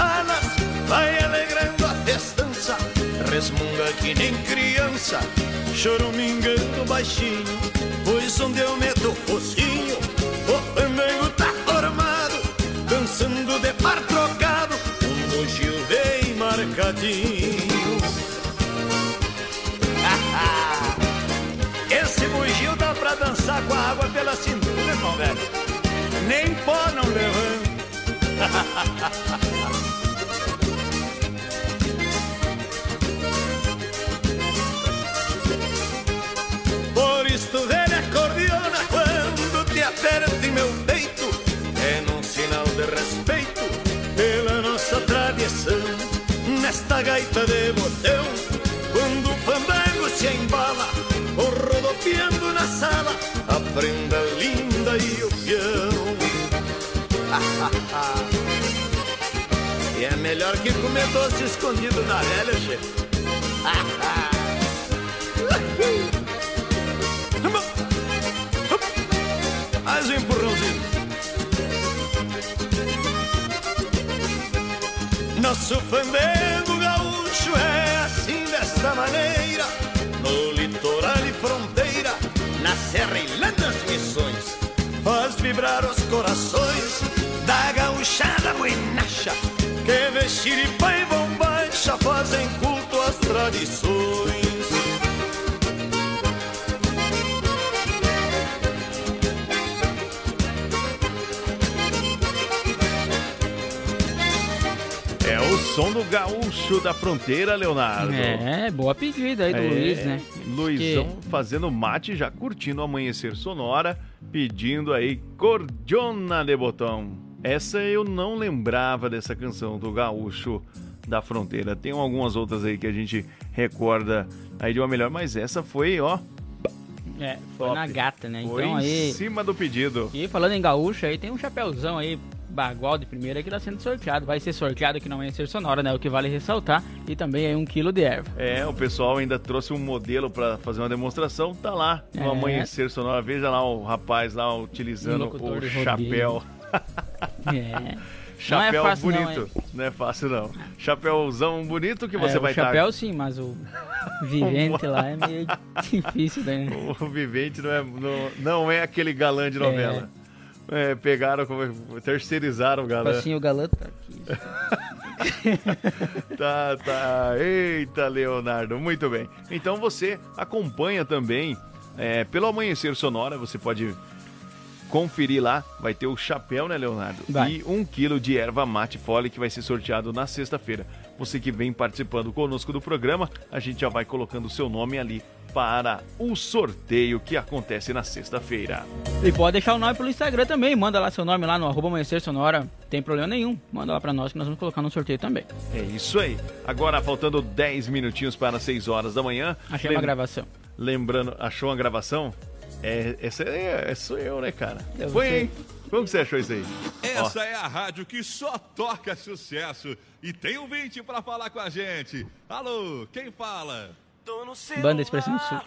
Speaker 13: criança, choramingando baixinho, pois onde eu meto o focinho, o fandango tá formado, dançando de par trocado, um bugio bem marcadinho. Esse bugio dá pra dançar com a água pela cintura, irmão velho. Nem pó não levanta. quando te aperta em meu peito É num sinal de respeito pela nossa tradição. Nesta gaita de botão Quando o fandango se embala Ou rodopiando na sala A prenda linda e o peão. E é melhor que comer doce escondido da velha, chefe Nosso fandango gaúcho é assim desta maneira, no litoral e fronteira, na serra e lá nas missões, faz vibrar os corações da gauchada buenacha, que vestir e baixa fazem culto às tradições.
Speaker 1: Som do gaúcho da fronteira, Leonardo.
Speaker 2: É, boa pedida aí do
Speaker 1: É,
Speaker 2: Luiz, né?
Speaker 1: Luizão fazendo mate, já curtindo o amanhecer sonora, pedindo aí Cordiona de Botão. Essa eu não lembrava dessa canção do gaúcho da fronteira. Tem algumas outras aí que a gente recorda aí de uma melhor, mas essa foi, ó,
Speaker 2: É, foi
Speaker 1: Top.
Speaker 2: na gata, né?
Speaker 1: foi
Speaker 2: Então
Speaker 1: em
Speaker 2: aí.
Speaker 1: cima do pedido.
Speaker 2: E falando em gaúcho, aí tem um chapéuzão aí, bagual de primeira, que tá sendo sorteado. Vai ser sorteado aqui no Amanhecer Sonora, né? O que vale ressaltar. E também aí um quilo de erva.
Speaker 1: É, o pessoal ainda trouxe um modelo pra fazer uma demonstração, tá lá no
Speaker 2: É.
Speaker 1: amanhecer sonora. Veja lá o rapaz lá utilizando o chapéu.
Speaker 2: É.
Speaker 1: Chapéu
Speaker 2: não é fácil,
Speaker 1: bonito.
Speaker 2: Não,
Speaker 1: Não é fácil, não. Chapéuzão bonito que
Speaker 2: é.
Speaker 1: você
Speaker 2: É,
Speaker 1: vai
Speaker 2: o chapéu
Speaker 1: estar.
Speaker 2: sim, mas o vivente lá é meio difícil, né?
Speaker 1: O vivente não é, não, não é aquele galã de novela. É, pegaram, como- terceirizaram o galã.
Speaker 2: Assim, o galã tá aqui.
Speaker 1: Tá, tá. Eita, Leonardo, muito bem. Então você acompanha também é, pelo Amanhecer Sonora, você pode conferir lá. Vai ter o chapéu, né, Leonardo?
Speaker 2: Vai.
Speaker 1: E um quilo de erva mate fole que vai ser sorteado na sexta-feira. Você que vem participando conosco do programa, a gente já vai colocando o seu nome ali para o sorteio que acontece na sexta-feira.
Speaker 2: E pode deixar o nome pelo Instagram também. Manda lá seu nome lá no arroba amanhecer sonora. Tem problema nenhum. Manda lá pra nós que nós vamos colocar no sorteio também.
Speaker 1: É isso aí. Agora, faltando 10 minutinhos para 6 horas da manhã.
Speaker 2: Achei uma gravação.
Speaker 1: Lembrando, achou uma gravação? É, essa é, é sou eu, né, cara?
Speaker 2: Deve
Speaker 1: Foi, hein? Como que você achou isso aí?
Speaker 14: Essa é a rádio que só toca sucesso. E tem um 20 para falar com a gente. Alô, quem fala?
Speaker 2: Banda Expressão Sul.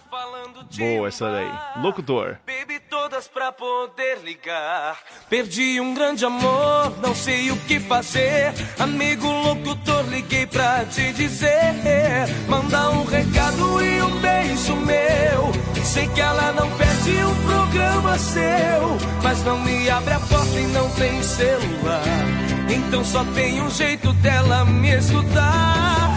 Speaker 1: Boa essa daí. Locutor.
Speaker 6: Bebi todas pra poder ligar. Perdi um grande amor, não sei o que fazer. Amigo locutor, liguei pra te dizer. Manda um recado e um beijo meu. Sei que ela não perde um programa seu. Mas não me abre a porta e não tem celular. Então só tem um jeito dela me escutar.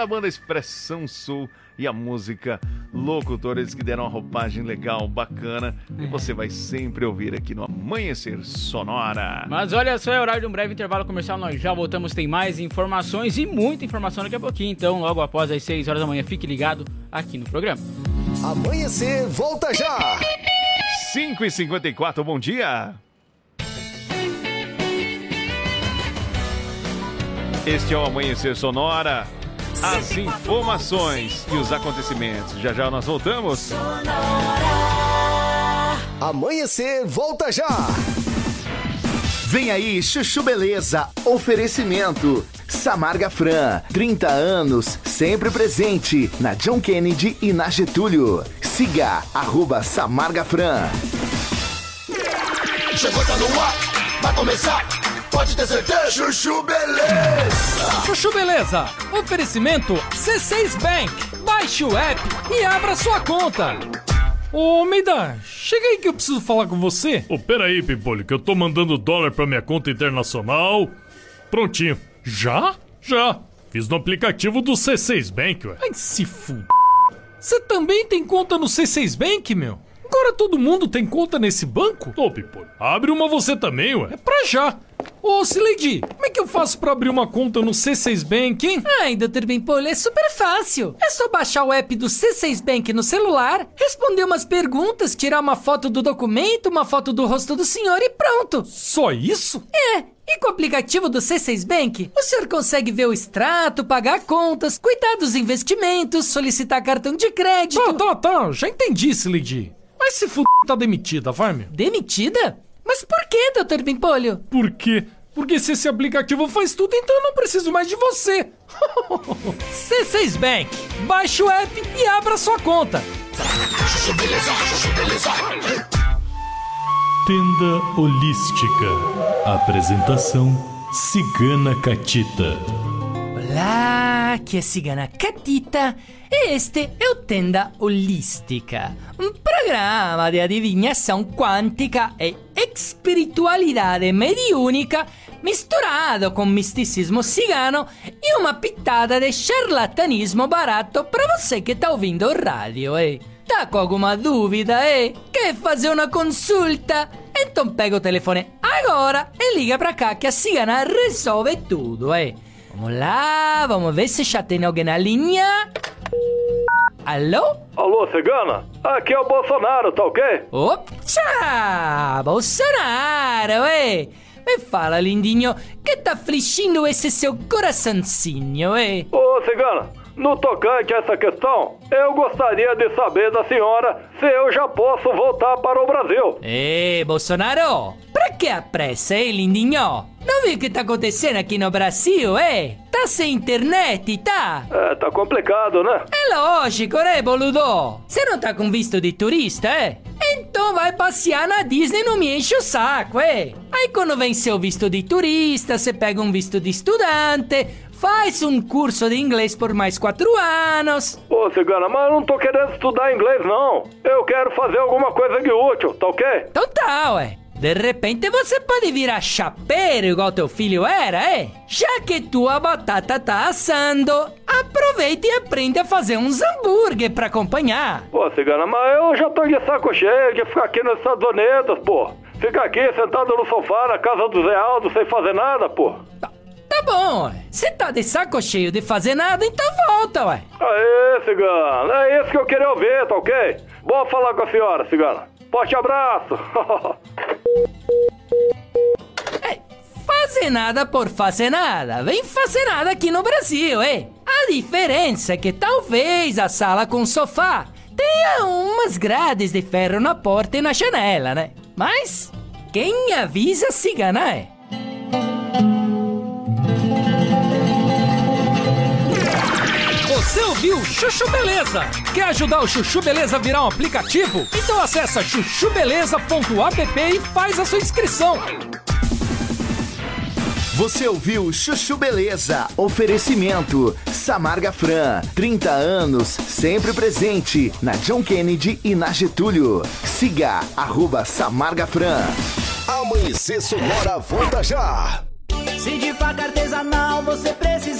Speaker 1: Da banda Expressão Sul e a música Locutores que deram uma roupagem legal, bacana. E você vai sempre ouvir aqui no Amanhecer Sonora.
Speaker 2: Mas olha só, é horário de um breve intervalo comercial. Nós já voltamos, tem mais informações e muita informação daqui a pouquinho. Então, logo após as 6 horas da manhã, fique ligado aqui no programa.
Speaker 10: Amanhecer, volta já!
Speaker 1: 5 e 54 bom dia. Este é o Amanhecer Sonora. As informações e os acontecimentos. Já já nós voltamos.
Speaker 10: Amanhecer, volta já!
Speaker 5: Vem aí, Chuchu Beleza. Oferecimento. Samarga Fran, 30 anos, sempre presente na John Kennedy e na Getúlio. Siga, arroba Samarga Fran.
Speaker 10: Chegou, tá no ar, vai começar, pode ter certeza. Chuchu Beleza!
Speaker 15: Chuchu Beleza, oferecimento C6 Bank. Baixe o app e abra sua conta. Ô, Meida, chega aí que eu preciso falar com você.
Speaker 16: Ô, pera aí, Pimpolho, que eu tô mandando dólar pra minha conta internacional. Prontinho. Já? Já. Fiz no aplicativo do C6 Bank, ué.
Speaker 15: Ai, se f... Você também tem conta no C6 Bank, meu? Agora todo mundo tem conta nesse banco?
Speaker 16: Ô, Pimpolho, abre uma você também, ué.
Speaker 15: É pra já. Ô, Sileidi, como é que eu faço pra abrir uma conta no C6 Bank, hein?
Speaker 17: Ai, Dr. Bimpolho, é super fácil. É só baixar o app do C6 Bank no celular, responder umas perguntas, tirar uma foto do documento, uma foto do rosto do senhor e pronto.
Speaker 15: Só isso?
Speaker 17: É. E com o aplicativo do C6 Bank, o senhor consegue ver o extrato, pagar contas, cuidar dos investimentos, solicitar cartão de crédito.
Speaker 15: Tá, tá, tá. Já entendi, Sileidi. Mas se f... tá demitida, vai, meu.
Speaker 17: Demitida? Mas por que, Dr. Bimpolho?
Speaker 16: Por quê?
Speaker 15: Porque se esse aplicativo faz tudo, então eu não preciso mais de você. C6 Bank. Baixe o app e abra sua conta.
Speaker 16: Tenda Holística. Apresentação Cigana Catita.
Speaker 17: Olá, aqui é Cigana Catita e este é o Tenda Holística, um programa de adivinhação quântica e espiritualidade mediúnica misturado com misticismo cigano e uma pitada de charlatanismo barato para você que tá ouvindo o rádio, eh? Tá com alguma dúvida, eh? Quer fazer uma consulta? Então pega o telefone agora e liga pra cá que a cigana resolve tudo, eh? Vamos lá, vamos ver se já tem alguém na linha. Alô?
Speaker 18: Alô, cigana? Aqui é o Bolsonaro, tá ok?
Speaker 17: Opa! Bolsonaro, eh? Me fala, lindinho, que tá afligindo esse seu coraçãozinho, eh?
Speaker 18: Ô, cigana, no tocante a essa questão, eu gostaria de saber da senhora se eu já posso voltar para o Brasil.
Speaker 17: Ei, Bolsonaro, pra que a pressa, hein, lindinho? Não viu o que tá acontecendo aqui no Brasil, eh? Tá sem internet, tá?
Speaker 18: É, tá complicado, né?
Speaker 17: É lógico, né, boludo? Você não tá com visto de turista, é? Então vai passear na Disney, não me enche o saco, é? Aí quando vem seu visto de turista, você pega um visto de estudante, faz um curso de inglês por mais quatro anos.
Speaker 18: Ô, cigana, mas eu não tô querendo estudar inglês, não. Eu quero fazer alguma coisa de útil, tá ok?
Speaker 17: Então tá, ué. De repente você pode virar chapeiro igual teu filho era, é? Já que tua batata tá assando, aproveita e aprende a fazer uns hambúrguer pra acompanhar.
Speaker 18: Pô, cigana, mas eu já tô de saco cheio de ficar aqui nos Estados Unidos, pô. Ficar aqui sentado no sofá na casa do Zé Aldo sem fazer nada, pô.
Speaker 17: Tá bom, ué. Você tá de saco cheio de fazer nada, então volta, ué.
Speaker 18: Aê, cigana, é isso que eu queria ouvir, tá ok? Bom falar com a senhora, cigana. Forte abraço.
Speaker 17: Fazer nada por fazer nada. Vem fazer nada aqui no Brasil, é? A diferença é que talvez a sala com sofá tenha umas grades de ferro na porta e na janela, né? Mas quem avisa cigana é.
Speaker 15: Você ouviu Chuchu Beleza? Quer ajudar o Chuchu Beleza a virar um aplicativo? Então acessa chuchubeleza.app e faz a sua inscrição.
Speaker 5: Você ouviu Chuchu Beleza? Oferecimento Samarga Fran, 30 anos, sempre presente na John Kennedy e na Getúlio. Siga arroba Samarga Fran.
Speaker 10: Amanhecer Sonora volta já.
Speaker 6: Se de faca artesanal você precisar,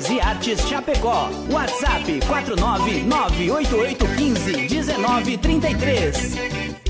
Speaker 6: Facas e Artes Chapecó. WhatsApp 49988151933.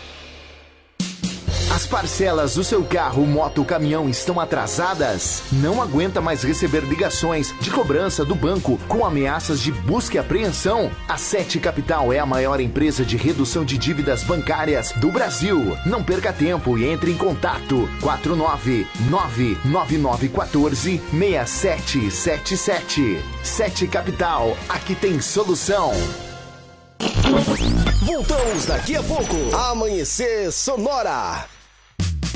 Speaker 5: As parcelas do seu carro, moto, caminhão estão atrasadas? Não aguenta mais receber ligações de cobrança do banco com ameaças de busca e apreensão? A Sete Capital é a maior empresa de redução de dívidas bancárias do Brasil. Não perca tempo e entre em contato 49999146777. Sete Capital, aqui tem solução. Voltamos daqui a pouco. Amanhecer Sonora.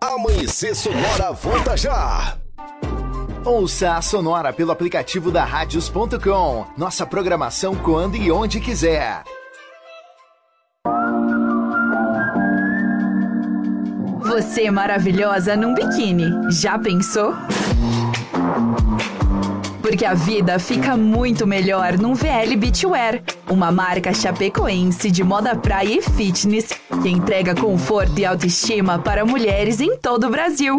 Speaker 5: Amanhecer Sonora volta já! Ouça a Sonora pelo aplicativo da Radios.com. Nossa programação quando e onde quiser.
Speaker 9: Você é maravilhosa num biquíni. Já pensou? Porque a vida fica muito melhor num VL Beachwear, uma marca chapecoense de moda praia e fitness que entrega conforto e autoestima para mulheres em todo o Brasil.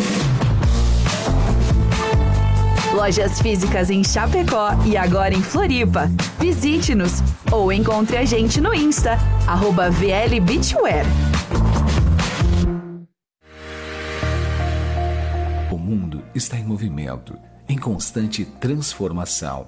Speaker 9: Lojas físicas em Chapecó e agora em Floripa. Visite-nos ou encontre a gente no Insta, arroba VL Beachwear.
Speaker 19: O mundo está em movimento, em constante transformação.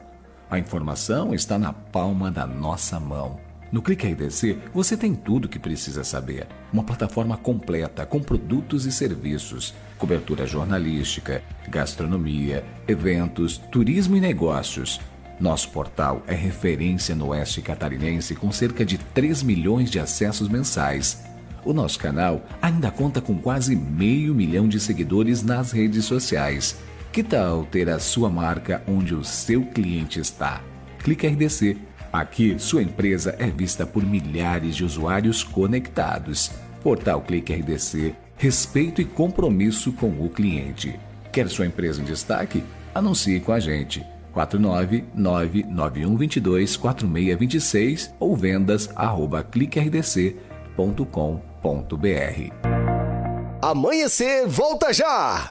Speaker 19: A informação está na palma da nossa mão. No Clique RDC, você tem tudo o que precisa saber. Uma plataforma completa com produtos e serviços, cobertura jornalística, gastronomia, eventos, turismo e negócios. Nosso portal é referência no Oeste Catarinense com cerca de 3 milhões de acessos mensais. O nosso canal ainda conta com quase meio milhão de seguidores nas redes sociais. Que tal ter a sua marca onde o seu cliente está? Clique RDC. Aqui, sua empresa é vista por milhares de usuários conectados. Portal Clique RDC. Respeito e compromisso com o cliente. Quer sua empresa em destaque? Anuncie com a gente. 49991224626 ou vendas arroba cliquerdc.com.br.
Speaker 5: Amanhecer volta já!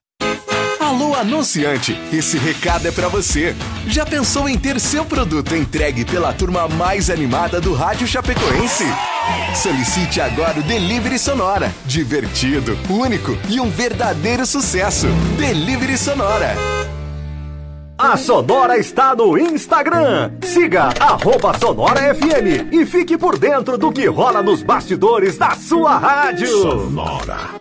Speaker 5: Alô, anunciante! Esse recado é para você. Já pensou em ter seu produto entregue pela turma mais animada do Rádio Chapecoense? Solicite agora o Delivery Sonora. Divertido, único e um verdadeiro sucesso. Delivery Sonora.
Speaker 20: A Sonora está no Instagram. Siga arroba Sonora FM e fique por dentro do que rola nos bastidores da sua rádio.
Speaker 5: Sonora.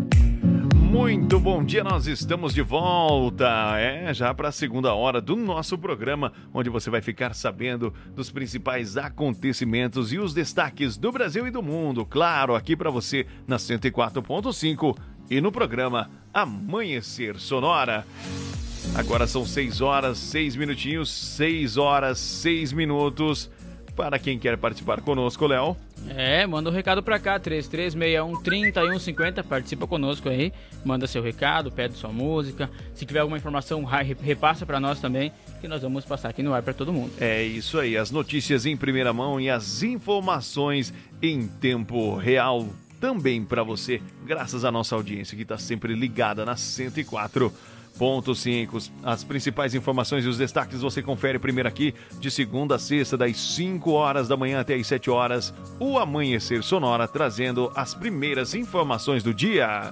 Speaker 1: Muito bom dia, nós estamos de volta. É, já para a segunda hora do nosso programa, onde você vai ficar sabendo dos principais acontecimentos e os destaques do Brasil e do mundo. Claro, aqui para você na 104.5 e no programa Amanhecer Sonora. Agora são 6 horas, 6 minutinhos, 6 horas, 6 minutos. Para quem quer participar conosco, Léo.
Speaker 2: É, manda um recado pra cá, 3361-3150, participa conosco aí, manda seu recado, pede sua música, se tiver alguma informação, re- repassa pra nós também, que nós vamos passar aqui no ar pra todo mundo.
Speaker 1: É isso aí, as notícias em primeira mão e as informações em tempo real. Também para você, graças à nossa audiência que está sempre ligada na 104.5. As principais informações e os destaques você confere primeiro aqui, de segunda a sexta, das 5 horas da manhã até as 7 horas, o Amanhecer Sonora trazendo as primeiras informações do dia.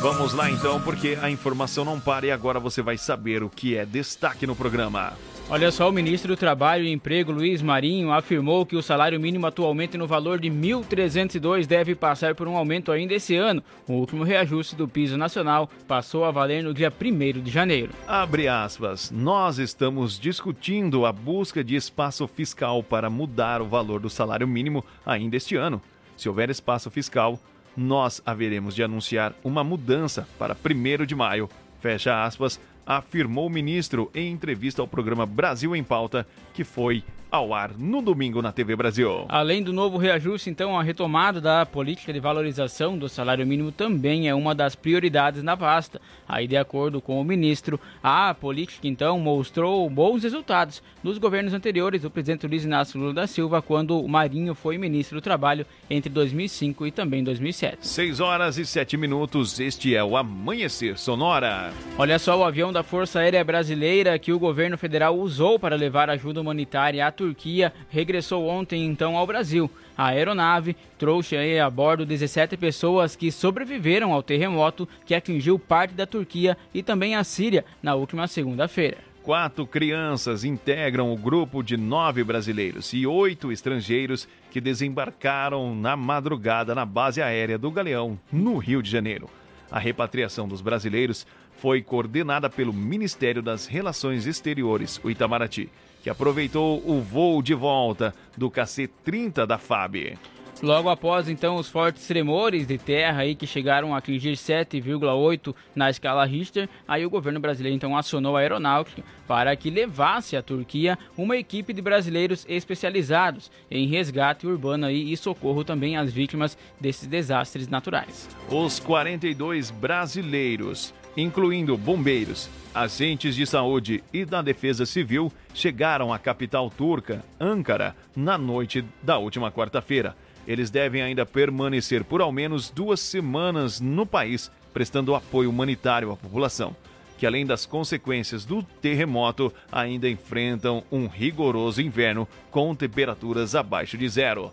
Speaker 1: Vamos lá então, porque a informação não para e agora você vai saber o que é destaque no programa.
Speaker 2: Olha só, o ministro do Trabalho e Emprego, Luiz Marinho, afirmou que o salário mínimo atualmente no valor de R$ 1.302 deve passar por um aumento ainda esse ano. O último reajuste do piso nacional passou a valer no dia 1 de janeiro.
Speaker 1: Abre aspas. Nós estamos discutindo a busca de espaço fiscal para mudar o valor do salário mínimo ainda este ano. Se houver espaço fiscal, nós haveremos de anunciar uma mudança para 1 de maio. Fecha aspas, afirmou o ministro em entrevista ao programa Brasil em Pauta, que foi ao ar no domingo na TV Brasil.
Speaker 2: Além do novo reajuste, então, a retomada da política de valorização do salário mínimo também é uma das prioridades na pasta. Aí, de acordo com o ministro, a política, então, mostrou bons resultados nos governos anteriores do presidente Luiz Inácio Lula da Silva, quando o Marinho foi ministro do Trabalho entre 2005 e também 2007.
Speaker 1: 6 horas e 7 minutos, este é o Amanhecer Sonora.
Speaker 2: Olha só, o avião da Força Aérea Brasileira que o governo federal usou para levar ajuda humanitária à Turquia regressou ontem então ao Brasil. A aeronave trouxe a bordo 17 pessoas que sobreviveram ao terremoto que atingiu parte da Turquia e também a Síria na última segunda-feira.
Speaker 1: Quatro crianças integram o grupo de nove brasileiros e oito estrangeiros que desembarcaram na madrugada na base aérea do Galeão, no Rio de Janeiro. A repatriação dos brasileiros foi coordenada pelo Ministério das Relações Exteriores, o Itamaraty, que aproveitou o voo de volta do KC-30 da FAB.
Speaker 2: Logo após então os fortes tremores de terra aí que chegaram a atingir 7,8 na escala Richter, aí o governo brasileiro então acionou a aeronáutica para que levasse à Turquia uma equipe de brasileiros especializados em resgate urbano aí e socorro também às vítimas desses desastres naturais.
Speaker 1: Os 42 brasileiros, incluindo bombeiros, agentes de saúde e da defesa civil, chegaram à capital turca, Ankara, na noite da última quarta-feira. Eles devem ainda permanecer por ao menos duas semanas no país, prestando apoio humanitário à população, que além das consequências do terremoto, ainda enfrentam um rigoroso inverno com temperaturas abaixo de zero.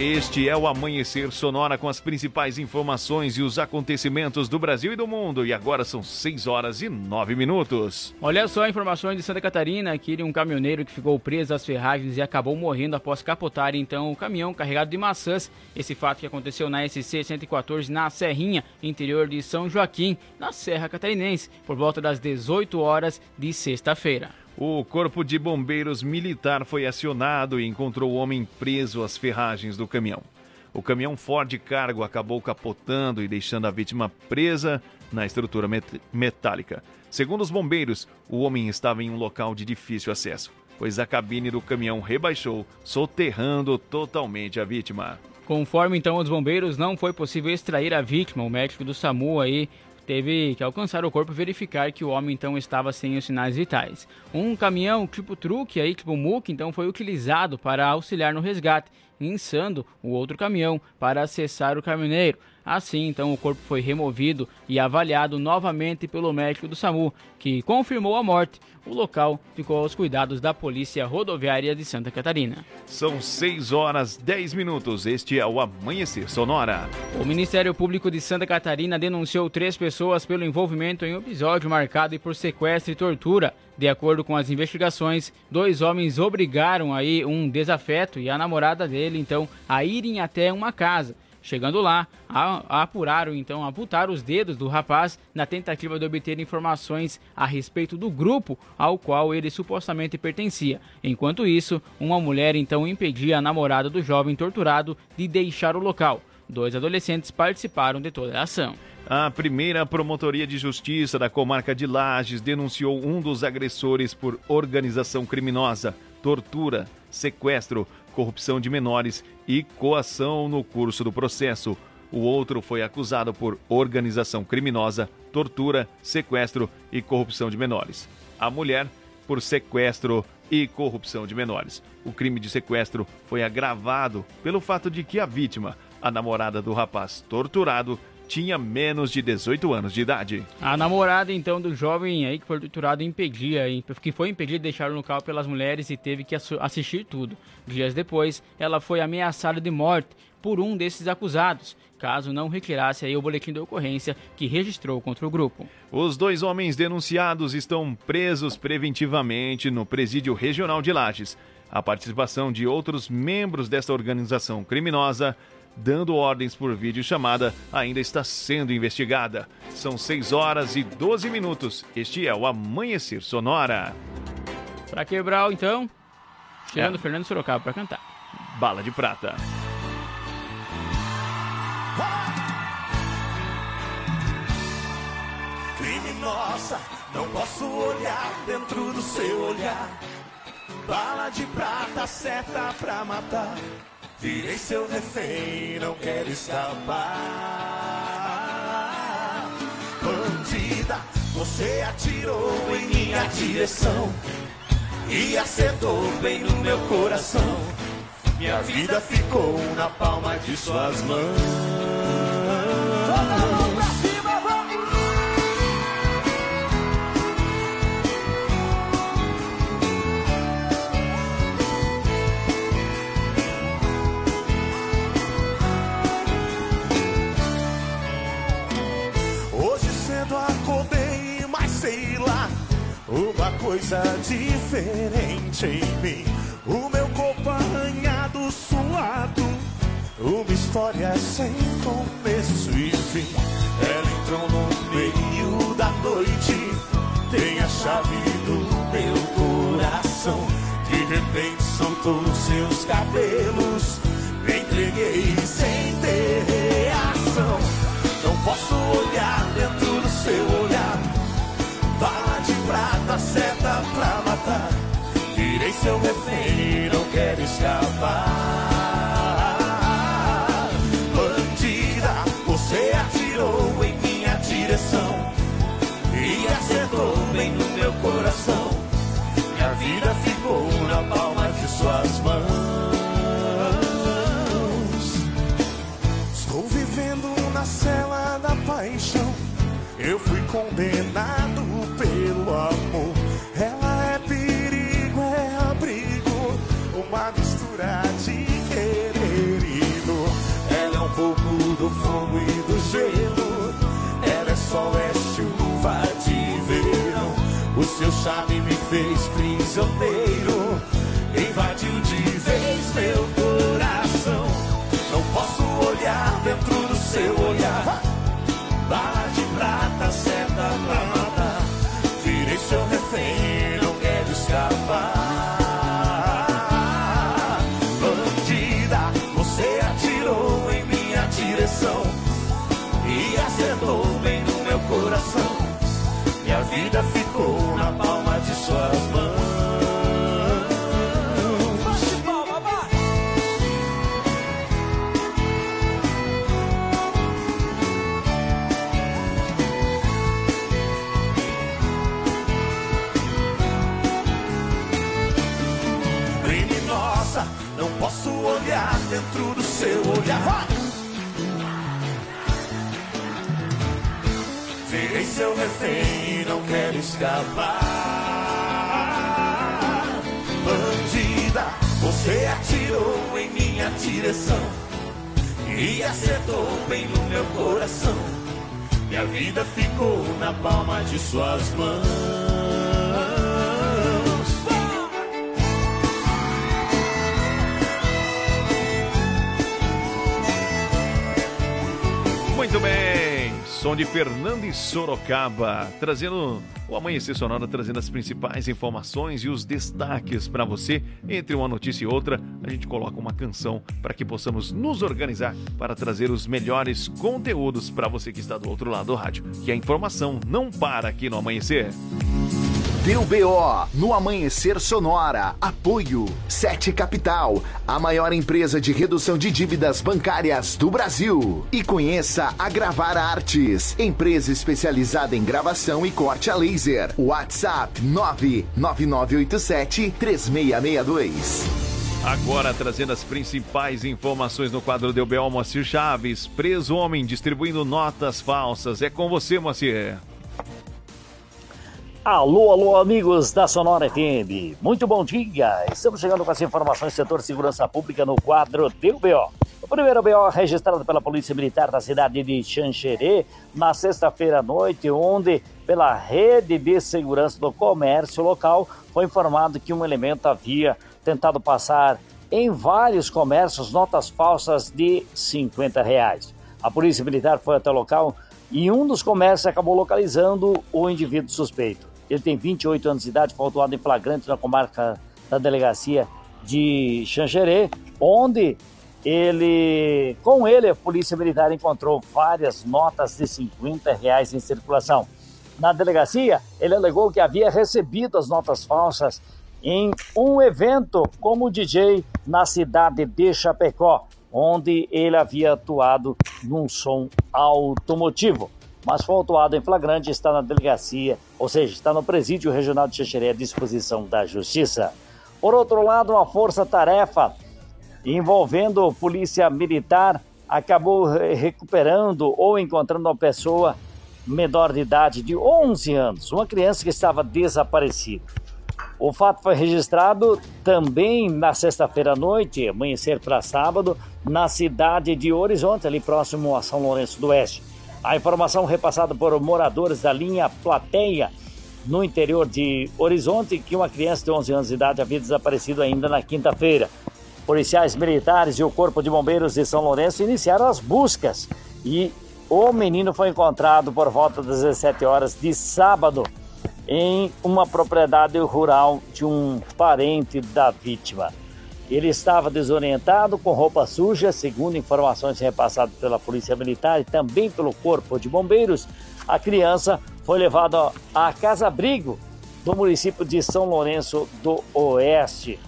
Speaker 1: Este é o Amanhecer Sonora com as principais informações e os acontecimentos do Brasil e do mundo. E agora são 6 horas e 9 minutos.
Speaker 2: Olha só informações de Santa Catarina, aqui de um caminhoneiro que ficou preso às ferragens e acabou morrendo após capotar então o caminhão carregado de maçãs. Esse fato que aconteceu na SC 114 na Serrinha, interior de São Joaquim, na Serra Catarinense, por volta das 18 horas de sexta-feira.
Speaker 1: O Corpo de Bombeiros Militar foi acionado e encontrou o homem preso às ferragens do caminhão. O caminhão Ford Cargo acabou capotando e deixando a vítima presa na estrutura met- metálica. Segundo os bombeiros, o homem estava em um local de difícil acesso, pois a cabine do caminhão rebaixou, soterrando totalmente a vítima.
Speaker 2: Conforme então os bombeiros, não foi possível extrair a vítima. O médico do SAMU aí teve que alcançar o corpo e verificar que o homem então estava sem os sinais vitais. Um caminhão tipo truque aí, tipo muque, então foi utilizado para auxiliar no resgate, insando o outro caminhão para acessar o caminhoneiro. Assim, então, o corpo foi removido e avaliado novamente pelo médico do SAMU, que confirmou a morte. O local ficou aos cuidados da Polícia Rodoviária de Santa Catarina.
Speaker 1: São 6 horas 10 minutos. Este é o Amanhecer Sonora.
Speaker 2: O Ministério Público de Santa Catarina denunciou três pessoas pelo envolvimento em um episódio marcado por sequestro e tortura. De acordo com as investigações, dois homens obrigaram aí um desafeto e a namorada dele, então, a irem até uma casa. Chegando lá, apuraram então, amputaram os dedos do rapaz na tentativa de obter informações a respeito do grupo ao qual ele supostamente pertencia. Enquanto isso, uma mulher então impedia a namorada do jovem torturado de deixar o local. Dois adolescentes participaram de toda a ação.
Speaker 1: A primeira promotoria de justiça da comarca de Lages denunciou um dos agressores por organização criminosa, tortura, sequestro, corrupção de menores e coação no curso do processo. O outro foi acusado por organização criminosa, tortura, sequestro e corrupção de menores. A mulher por sequestro e corrupção de menores. O crime de sequestro foi agravado pelo fato de que a vítima, a namorada do rapaz torturado, tinha menos de 18 anos de idade.
Speaker 2: A namorada, então, do jovem aí que foi torturado impedia, que foi impedida de deixar o local pelas mulheres e teve que assistir tudo. Dias depois, ela foi ameaçada de morte por um desses acusados, caso não retirasse aí o boletim de ocorrência que registrou contra o grupo.
Speaker 1: Os dois homens denunciados estão presos preventivamente no Presídio Regional de Lages. A participação de outros membros desta organização criminosa dando ordens por videochamada, ainda está sendo investigada. São 6 horas e 12 minutos. Este é o Amanhecer Sonora.
Speaker 2: Para quebrar, então, tirando é. Fernando Sorocaba para cantar.
Speaker 1: Bala de Prata.
Speaker 21: Criminosa, não posso olhar dentro do seu olhar. Bala de prata, seta pra matar. Virei seu refém, não quero escapar. Bandida, você atirou em minha direção e acertou bem no meu coração. Minha vida ficou na palma de suas mãos. Coisa diferente em mim. O meu corpo arranhado, suado, uma história sem começo e fim. Ela entrou no meio da noite, tem a chave do meu coração. De repente soltou seus cabelos, me entreguei sem ter reação. Não posso olhar dentro do seu olhar prata, seta pra matar. Virei seu refém, não quero escapar. Bandida, você atirou em minha direção e acertou bem no meu coração. Charme me fez prisioneiro. Invadiu de vez meu coração. Não posso olhar dentro do seu olhar. Bala de prata, seta pra matar. Virei seu refém, não quero escapar. Bandida, você atirou em minha direção e acertou bem no meu coração. Minha vida ficou palma de suas mãos. Criminosa, não posso olhar dentro do seu olhar. Vai! Virei seu refém, não quero escapar. Direção e acertou bem no meu coração. Minha vida ficou na palma de suas mãos.
Speaker 1: Muito bem, som de Fernando e Sorocaba, trazendo o Amanhecer Sonora, trazendo as principais informações e os destaques para você. Entre uma notícia e outra, a gente coloca uma canção para que possamos nos organizar para trazer os melhores conteúdos para você que está do outro lado do rádio. E a informação não para aqui no Amanhecer.
Speaker 5: Deu BO no Amanhecer Sonora. Apoio Sete Capital, a maior empresa de redução de dívidas bancárias do Brasil. E conheça a Gravar Artes, empresa especializada em gravação e corte a laser. WhatsApp 99987 3662.
Speaker 1: Agora trazendo as principais informações no quadro do BO Moacir Chaves. Preso homem distribuindo notas falsas. É com você, Moacir.
Speaker 22: Alô, alô, amigos da Sonora FM. Muito bom dia. Estamos chegando com as informações do setor segurança pública no quadro do BO. O primeiro BO registrado pela Polícia Militar da cidade de Xanxerê na sexta-feira à noite, onde, pela rede de segurança do comércio local, foi informado que um elemento havia tentado passar em vários comércios notas falsas de 50 reais. A Polícia Militar foi até o local e um dos comércios acabou localizando o indivíduo suspeito. Ele tem 28 anos de idade, foi autuado em flagrante na comarca da delegacia de Xanxerê, onde ele, com ele, a Polícia Militar encontrou várias notas de 50 reais em circulação. Na delegacia, ele alegou que havia recebido as notas falsas em um evento como DJ na cidade de Chapecó, onde ele havia atuado num som automotivo mas foi autuado em flagrante e está na delegacia, ou seja, está no presídio regional de Xexerê à disposição da Justiça. Por outro lado, uma força-tarefa envolvendo polícia militar acabou recuperando ou encontrando uma pessoa menor de idade de 11 anos, uma criança que estava desaparecida. O fato foi registrado também na sexta-feira à noite, amanhecer para sábado, na cidade de Horizonte, ali próximo a São Lourenço do Oeste. A informação repassada por moradores da linha Plateia, no interior de Horizonte, que uma criança de 11 anos de idade havia desaparecido ainda na quinta-feira. Policiais militares e o Corpo de Bombeiros de São Lourenço iniciaram as buscas e o menino foi encontrado por volta das 17 horas de sábado em uma propriedade rural de um parente da vítima. Ele estava desorientado, com roupa suja, segundo informações repassadas pela Polícia Militar e também pelo Corpo de Bombeiros. A criança foi levada à casa-abrigo do município de São Lourenço do Oeste.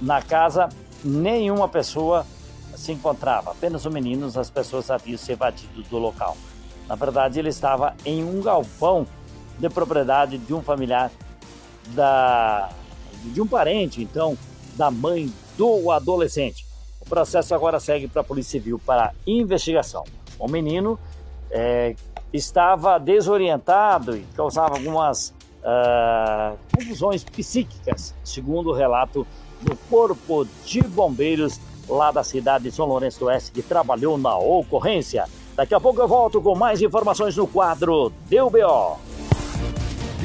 Speaker 22: Na casa, nenhuma pessoa se encontrava, apenas os meninos, as pessoas haviam se evadido do local. Na verdade, ele estava em um galpão de propriedade de um familiar da de um parente, então, da mãe do adolescente. O processo agora segue para a Polícia Civil para investigação. O menino é, estava desorientado e causava algumas uh, confusões psíquicas, segundo o relato do Corpo de Bombeiros lá da cidade de São Lourenço do Oeste, que trabalhou na ocorrência. Daqui a pouco eu volto com mais informações no quadro Deu BO.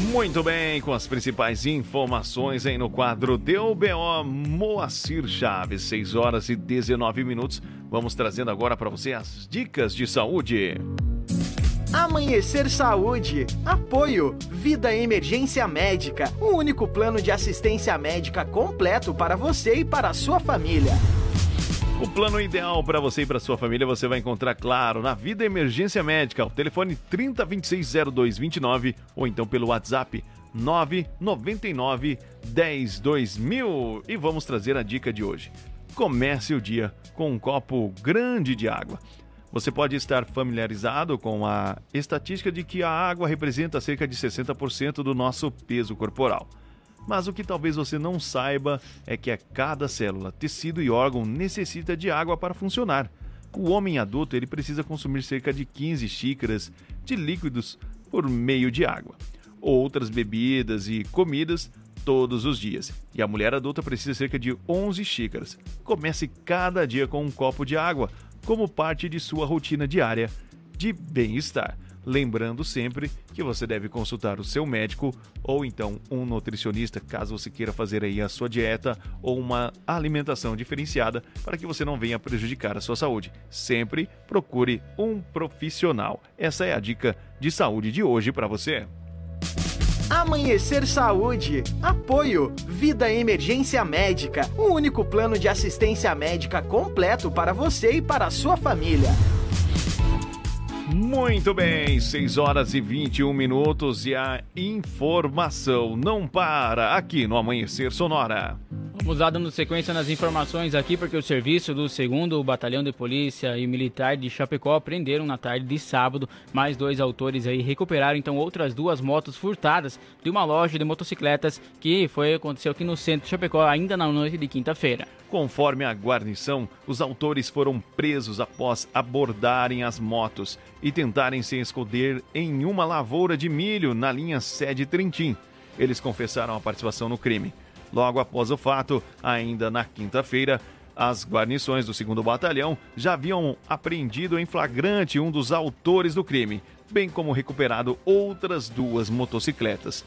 Speaker 1: Muito bem, com as principais informações aí no quadro Deu BO Moacir Chaves, 6 horas e 19 minutos. Vamos trazendo agora para você as dicas de saúde.
Speaker 23: Amanhecer Saúde. Apoio. Vida Emergência Médica. O único plano de assistência médica completo para você e para a sua família.
Speaker 1: O plano ideal para você e para sua família você vai encontrar, claro, na Vida Emergência Médica. O telefone 30260229 ou então pelo WhatsApp 999 10 2000. E vamos trazer a dica de hoje. Comece o dia com um copo grande de água. Você pode estar familiarizado com a estatística de que a água representa cerca de 60% do nosso peso corporal. Mas o que talvez você não saiba é que a cada célula, tecido e órgão necessita de água para funcionar. O homem adulto ele precisa consumir cerca de 15 xícaras de líquidos por meio de água. Outras bebidas e comidas todos os dias. E a mulher adulta precisa cerca de 11 xícaras. Comece cada dia com um copo de água, como parte de sua rotina diária de bem-estar. Lembrando sempre que você deve consultar o seu médico ou então um nutricionista, caso você queira fazer aí a sua dieta ou uma alimentação diferenciada para que você não venha prejudicar a sua saúde. Sempre procure um profissional. Essa é a dica de saúde de hoje para você.
Speaker 12: Amanhecer Saúde. Apoio. Vida Emergência Médica. O único plano de assistência médica completo para você e para a sua família.
Speaker 1: Muito bem, 6 horas e 21 minutos e a informação não para aqui no Amanhecer Sonora.
Speaker 2: Vamos lá dando sequência nas informações aqui, porque o serviço do 2 Batalhão de Polícia e Militar de Chapecó prenderam na tarde de sábado mais dois autores aí, recuperaram então outras duas motos furtadas de uma loja de motocicletas que foi aconteceu aqui no centro de Chapecó ainda na noite de quinta-feira.
Speaker 1: Conforme a guarnição, os autores foram presos após abordarem as motos e tentarem se esconder em uma lavoura de milho na linha sede Trentim. Eles confessaram a participação no crime. Logo após o fato, ainda na quinta-feira, as guarnições do 2 Batalhão já haviam apreendido em flagrante um dos autores do crime, bem como recuperado outras duas motocicletas.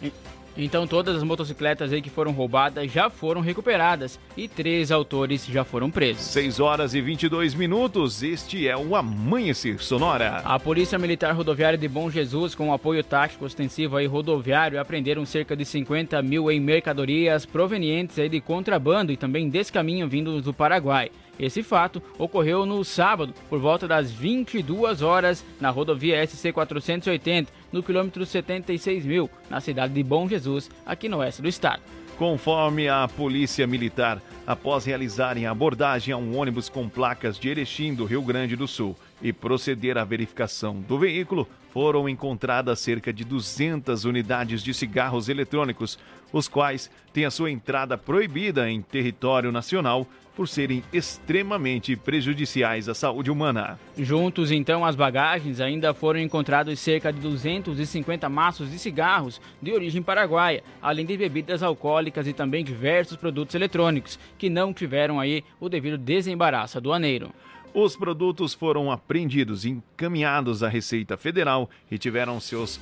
Speaker 2: Então todas as motocicletas aí que foram roubadas já foram recuperadas e três autores já foram presos.
Speaker 1: 6 horas e 22 minutos, este é o Amanhecer Sonora.
Speaker 2: A Polícia Militar Rodoviária de Bom Jesus, com apoio tático ostensivo aí rodoviário, apreenderam cerca de 50 mil em mercadorias provenientes aí de contrabando e também descaminho vindos do Paraguai. Esse fato ocorreu no sábado, por volta das 22 horas, na rodovia SC 480, no quilômetro 76 mil, na cidade de Bom Jesus, aqui no oeste do estado.
Speaker 1: Conforme a Polícia Militar, após realizarem a abordagem a um ônibus com placas de Erechim do Rio Grande do Sul e proceder à verificação do veículo, foram encontradas cerca de 200 unidades de cigarros eletrônicos, os quais têm a sua entrada proibida em território nacional por serem extremamente prejudiciais à saúde humana.
Speaker 2: Juntos, então, às bagagens ainda foram encontrados cerca de 250 maços de cigarros de origem paraguaia, além de bebidas alcoólicas e também diversos produtos eletrônicos que não tiveram aí o devido desembaraço aduaneiro.
Speaker 1: Os produtos foram apreendidos e encaminhados à Receita Federal e tiveram seus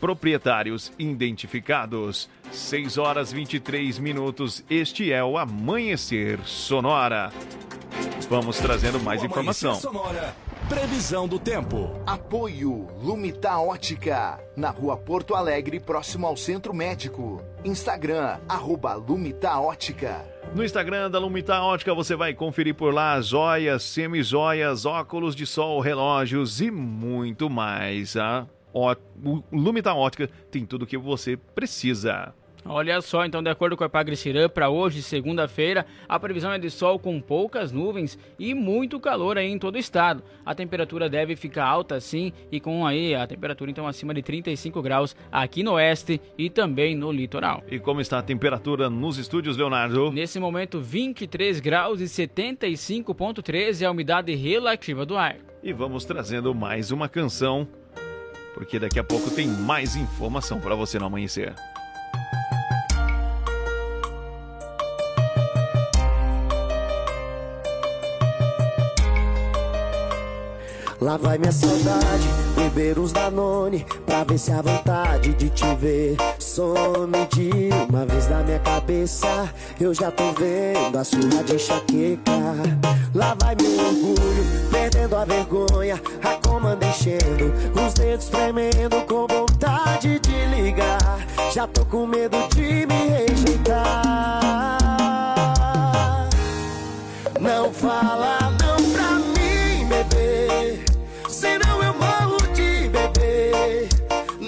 Speaker 1: proprietários identificados. 6 horas 23 minutos. Este é o Amanhecer Sonora. Vamos trazendo mais informação.
Speaker 4: Sonora. Previsão do tempo.
Speaker 5: Apoio Lumita Ótica. Na rua Porto Alegre, próximo ao Centro Médico. Instagram, arroba Lumita Ótica.
Speaker 1: No Instagram da Lumita Ótica você vai conferir por lá joias, semijoias, óculos de sol, relógios e muito mais. A ó, Lumita Ótica tem tudo o que você precisa.
Speaker 2: Olha só, então, de acordo com a Pagre-Cirã, para hoje, segunda-feira, a previsão é de sol com poucas nuvens e muito calor aí em todo o estado. A temperatura deve ficar alta sim e com aí a temperatura então acima de 35 graus aqui no oeste e também no litoral.
Speaker 1: E como está a temperatura nos estúdios, Leonardo?
Speaker 2: Nesse momento, 23 graus e 75,13 é a umidade relativa do ar.
Speaker 1: E vamos trazendo mais uma canção, porque daqui a pouco tem mais informação para você no amanhecer.
Speaker 24: Lá vai minha saudade, beber uns Danone Pra ver se a vontade de te ver. Some de uma vez na minha cabeça Eu já tô vendo a sua de enxaqueca. Lá vai meu orgulho, perdendo a vergonha A comanda enchendo, os dedos tremendo Com vontade de ligar. Já tô com medo de me rejeitar. Não fala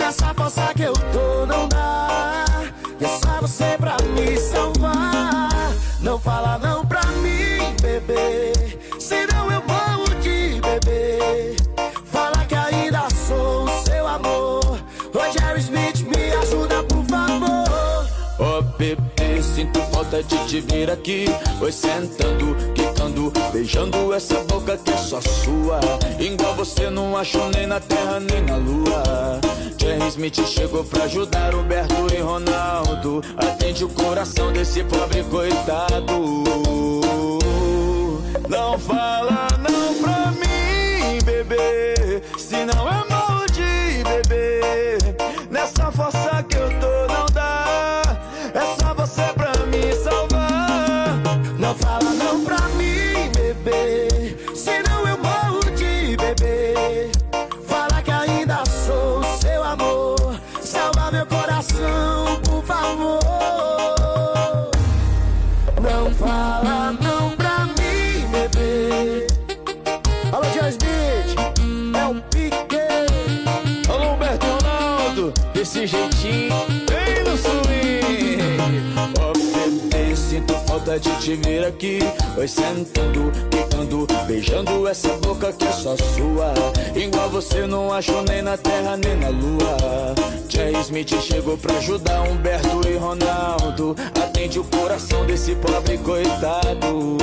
Speaker 24: Nessa força que eu tô não dá. E é só você pra me salvar. Não fala não pra mim, bebê. Senão eu morro de beber Fala que ainda sou o seu amor. Ô Jerry Smith, me ajuda por favor.
Speaker 25: Ô bebê, sinto falta de te ver aqui. Oi sentando, quicando beijando essa boca que é só sua. Igual você não achou nem na terra nem na lua. Jerry Smith chegou pra ajudar Roberto e Ronaldo. Atende o coração desse pobre coitado. Não fala não pra mim, bebê. Se não é mal de te ver aqui. Oi, sentando, picando, beijando essa boca que é só sua. Igual você não achou nem na terra nem na lua. Jerry Smith chegou pra ajudar Humberto e Ronaldo. Atende o coração desse pobre coitado.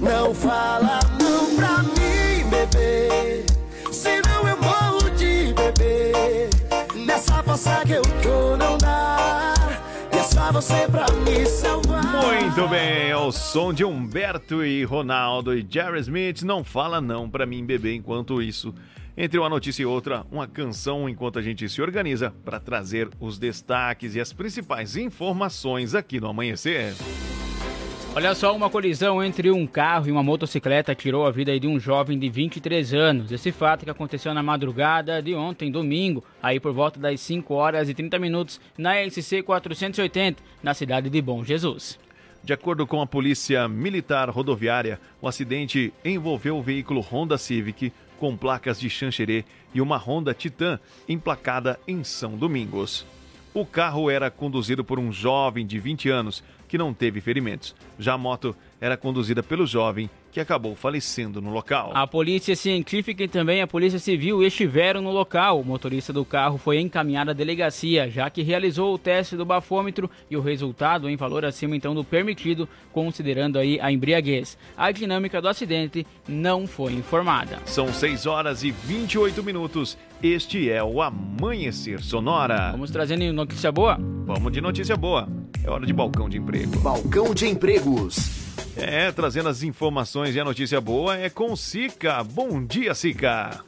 Speaker 25: Não fala não pra mim, bebê. Senão eu morro de bebê. Nessa força que eu tô, não dá. Você pra me salvar.
Speaker 1: Muito bem, é o som de Humberto e Ronaldo e Jerry Smith. Não fala não pra mim, bebê. Enquanto isso, entre uma notícia e outra, uma canção enquanto a gente se organiza para trazer os destaques e as principais informações aqui no Amanhecer.
Speaker 2: Olha só, uma colisão entre um carro e uma motocicleta tirou a vida de um jovem de 23 anos. Esse fato que aconteceu na madrugada de ontem, domingo, aí por volta das 5 horas e 30 minutos, na SC 480, na cidade de Bom Jesus.
Speaker 1: De acordo com a Polícia Militar Rodoviária, o acidente envolveu o veículo Honda Civic com placas de Xanxerê e uma Honda Titan emplacada em São Domingos. O carro era conduzido por um jovem de 20 anos que não teve ferimentos. Já a moto era conduzida pelo jovem que acabou falecendo no local.
Speaker 2: A polícia científica e também a polícia civil estiveram no local. O motorista do carro foi encaminhado à delegacia, já que realizou o teste do bafômetro e o resultado em valor acima então do permitido, considerando aí a embriaguez. A dinâmica do acidente não foi informada.
Speaker 1: São 6 horas e 28 minutos. Este é o Amanhecer Sonora.
Speaker 2: Vamos trazendo notícia boa?
Speaker 1: Vamos de notícia boa. É hora de balcão de emprego.
Speaker 5: Balcão de empregos.
Speaker 1: É, trazendo as informações e a notícia boa é com Sica. Bom dia, Sica.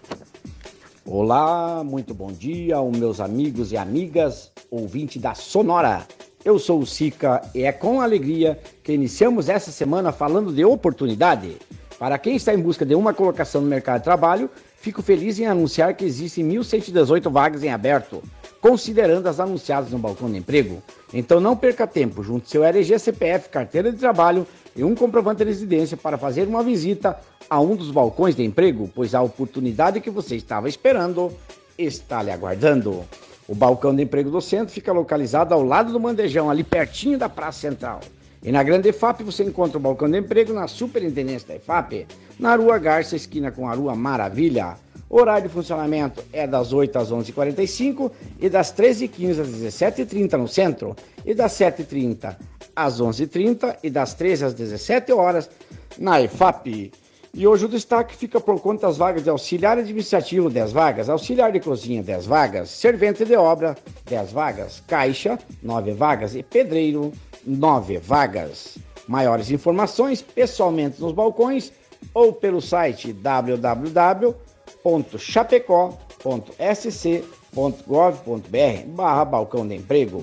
Speaker 26: Olá, muito bom dia meus amigos e amigas, ouvinte da Sonora. Eu sou o Sica e é com alegria que iniciamos essa semana falando de oportunidade. Para quem está em busca de uma colocação no mercado de trabalho, fico feliz em anunciar que existem 1.118 vagas em aberto, considerando as anunciadas no balcão de emprego. Então não perca tempo, junte seu RG, CPF, carteira de trabalho e um comprovante de residência para fazer uma visita a um dos balcões de emprego, pois a oportunidade que você estava esperando está lhe aguardando. O balcão de emprego do centro fica localizado ao lado do Mandejão, ali pertinho da Praça Central. E na Grande EFAP você encontra o balcão de emprego na Superintendência da EFAP, na Rua Garça, esquina com a Rua Maravilha. O horário de funcionamento é das 8 às 11h45 e das 13h15 às 17h30 no centro, e das 7h30 às 11h30 e das 13 às 17 horas na EFAP. E hoje o destaque fica por conta das vagas de auxiliar administrativo, 10 vagas, auxiliar de cozinha, 10 vagas, servente de obra, 10 vagas, caixa, 9 vagas e pedreiro, 9 vagas. Maiores informações pessoalmente nos balcões ou pelo site www.chapecó.sc.gov.br barra balcão de emprego.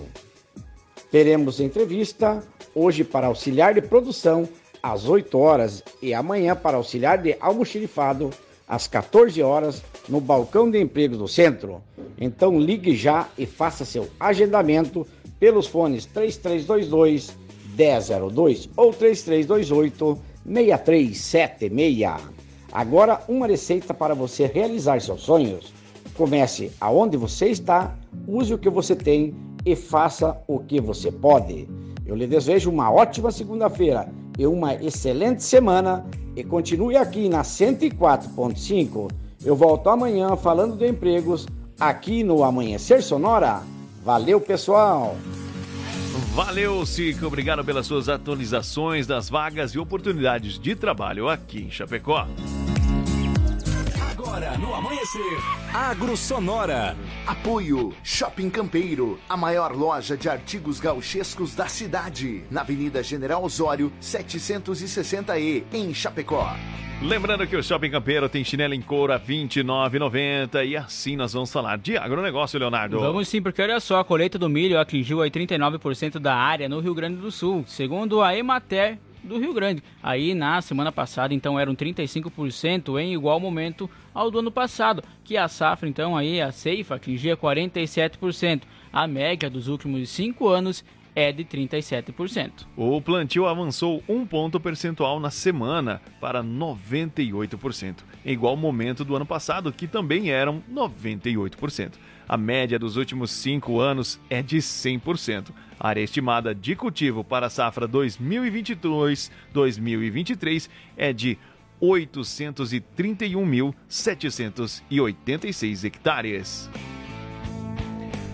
Speaker 26: Teremos entrevista hoje para auxiliar de produção às 8 horas e amanhã para auxiliar de almoxerifado às 14 horas no balcão de emprego do centro. Então ligue já e faça seu agendamento pelos fones 3322 1002 ou 3328 6376. Agora uma receita para você realizar seus sonhos. Comece aonde você está, use o que você tem e faça o que você pode. Eu lhe desejo uma ótima segunda-feira e uma excelente semana e continue aqui na 104.5. Eu volto amanhã falando de empregos aqui no Amanhecer Sonora. Valeu, pessoal!
Speaker 1: Valeu, Cico. Obrigado pelas suas atualizações das vagas e oportunidades de trabalho aqui em Chapecó.
Speaker 4: Agora no amanhecer, Agro Sonora.
Speaker 5: Apoio Shopping Campeiro, a maior loja de artigos gauchescos da cidade, na Avenida General Osório, 760E, em Chapecó.
Speaker 1: Lembrando que o Shopping Campeiro tem chinelo em couro a R$ 29,90 e assim nós vamos falar de agronegócio, Leonardo.
Speaker 2: Vamos sim, porque olha só, a colheita do milho atingiu aí 39% da área no Rio Grande do Sul, segundo a Emater do Rio Grande. Aí na semana passada, então, eram 35% em igual momento ao do ano passado, que a safra, então, aí a ceifa atingia 47%. A média dos últimos cinco anos é de 37%.
Speaker 1: O plantio avançou um ponto percentual na semana para 98%, em igual momento do ano passado, que também eram 98%. A média dos últimos cinco anos é de 100%. A área estimada de cultivo para a safra 2022-2023 é de 831.786 hectares.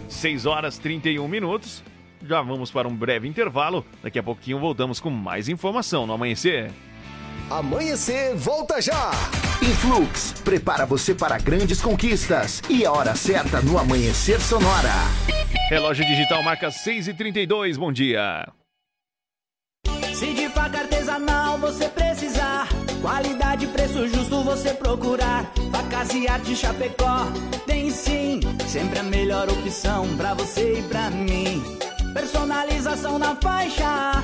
Speaker 1: 6 horas 31 minutos. Já vamos para um breve intervalo. Daqui a pouquinho voltamos com mais informação no amanhecer.
Speaker 5: Amanhecer, volta já! Influx, prepara você para grandes conquistas. E a hora certa no Amanhecer Sonora.
Speaker 1: Relógio digital marca 6 e 32 bom dia.
Speaker 6: Se de faca artesanal você precisar, qualidade e preço justo você procurar. Facas e arte Chapecó, tem sim, sempre a melhor opção pra você e pra mim. Personalização na faixa,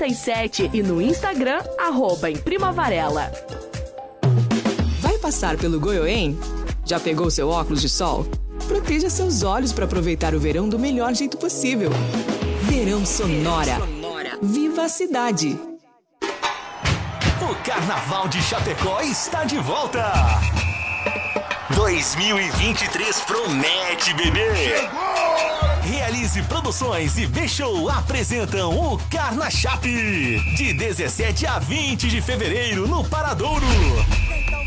Speaker 9: 988098337 e no Instagram, arroba em Prima Varela.
Speaker 27: Vai passar pelo Goiôem? Já pegou seu óculos de sol? Proteja seus olhos para aproveitar o verão do melhor jeito possível. Verão Sonora. Viva a cidade!
Speaker 4: O Carnaval de Chapecó está de volta. 2023 promete, bebê. Realize Produções e B-Show apresentam o Carna Chape. De 17 a 20 de fevereiro no Paradouro.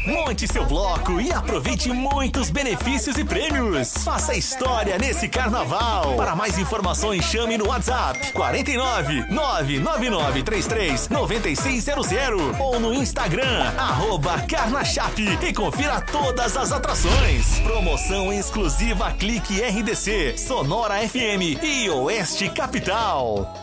Speaker 4: Monte seu bloco e aproveite muitos benefícios e prêmios. Faça história nesse carnaval. Para mais informações, chame no WhatsApp 49 99933 9600 ou no Instagram, arroba Carnachape e confira todas as atrações. Promoção exclusiva Clique RDC, Sonora FM e Oeste Capital.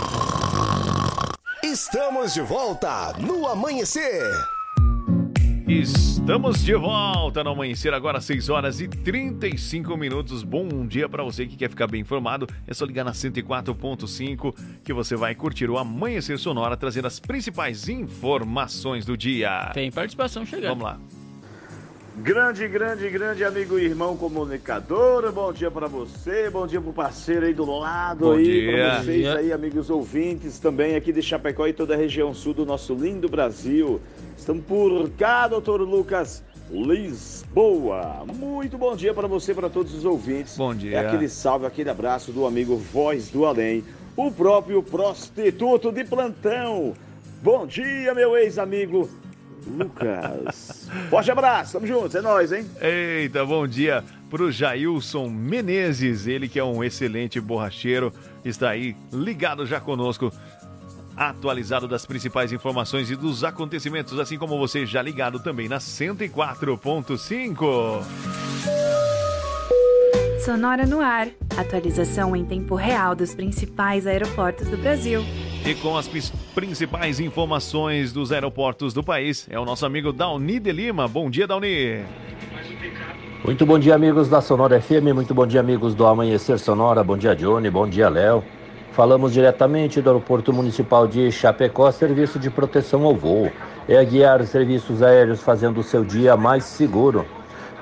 Speaker 4: Estamos de volta no amanhecer.
Speaker 1: Estamos de volta no amanhecer, agora 6 horas e 35 minutos. Bom dia para você que quer ficar bem informado. É só ligar na 104.5 que você vai curtir o Amanhecer Sonora, trazendo as principais informações do dia.
Speaker 2: Tem participação chegando.
Speaker 1: Vamos lá.
Speaker 28: Grande, grande, grande amigo e irmão comunicador, bom dia para você, bom dia pro parceiro aí do lado
Speaker 1: Bom
Speaker 28: aí,
Speaker 1: dia.
Speaker 28: para vocês
Speaker 1: Dia.
Speaker 28: aí, amigos ouvintes, também aqui de Chapecó e toda a região sul do nosso lindo Brasil. Estamos por cá, doutor Lucas, Lisboa. Muito bom dia para você, para todos os ouvintes.
Speaker 1: Bom dia.
Speaker 28: É aquele salve, aquele abraço do amigo Voz do Além, o próprio prostituto de plantão. Bom dia, meu ex-amigo Lucas. Forte abraço, tamo juntos, é nóis, hein?
Speaker 1: Eita, bom dia pro Jailson Menezes, ele que é um excelente borracheiro, está aí ligado já conosco, atualizado das principais informações e dos acontecimentos, assim como você já ligado também na 104.5.
Speaker 29: Sonora no ar. Atualização em tempo real dos principais aeroportos do Brasil.
Speaker 1: E com as principais informações dos aeroportos do país, é o nosso amigo Dauni de Lima. Bom dia, Dauni.
Speaker 30: Muito bom dia, amigos da Sonora FM. Muito bom dia, amigos do Amanhecer Sonora. Bom dia, Johnny. Bom dia, Léo. Falamos diretamente do Aeroporto Municipal de Chapecó, serviço de proteção ao voo. É guiar serviços aéreos fazendo o seu dia mais seguro.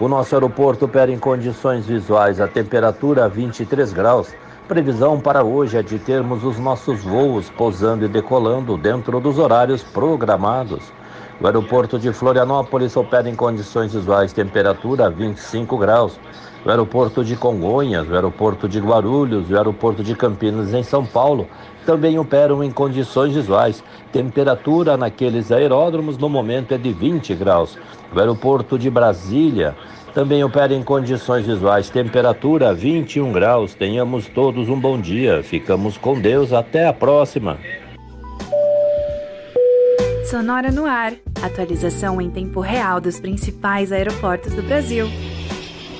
Speaker 30: O nosso aeroporto opera em condições visuais, a temperatura 23 graus. Previsão para hoje é de termos os nossos voos pousando e decolando dentro dos horários programados. O aeroporto de Florianópolis opera em condições visuais, temperatura 25 graus. O aeroporto de Congonhas, o aeroporto de Guarulhos e o aeroporto de Campinas, em São Paulo, também operam em condições visuais. Temperatura naqueles aeródromos no momento é de 20 graus. O aeroporto de Brasília também opera em condições visuais. Temperatura 21 graus. Tenhamos todos um bom dia. Ficamos com Deus. Até a próxima.
Speaker 29: Sonora no ar. Atualização em tempo real dos principais aeroportos do Brasil.